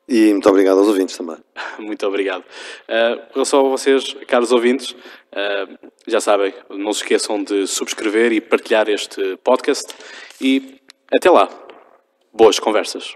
E muito obrigado aos ouvintes também. *laughs* muito obrigado. Uh, em relação a vocês, caros ouvintes, uh, já sabem, não se esqueçam de subscrever e partilhar este podcast. E até lá. Boas conversas.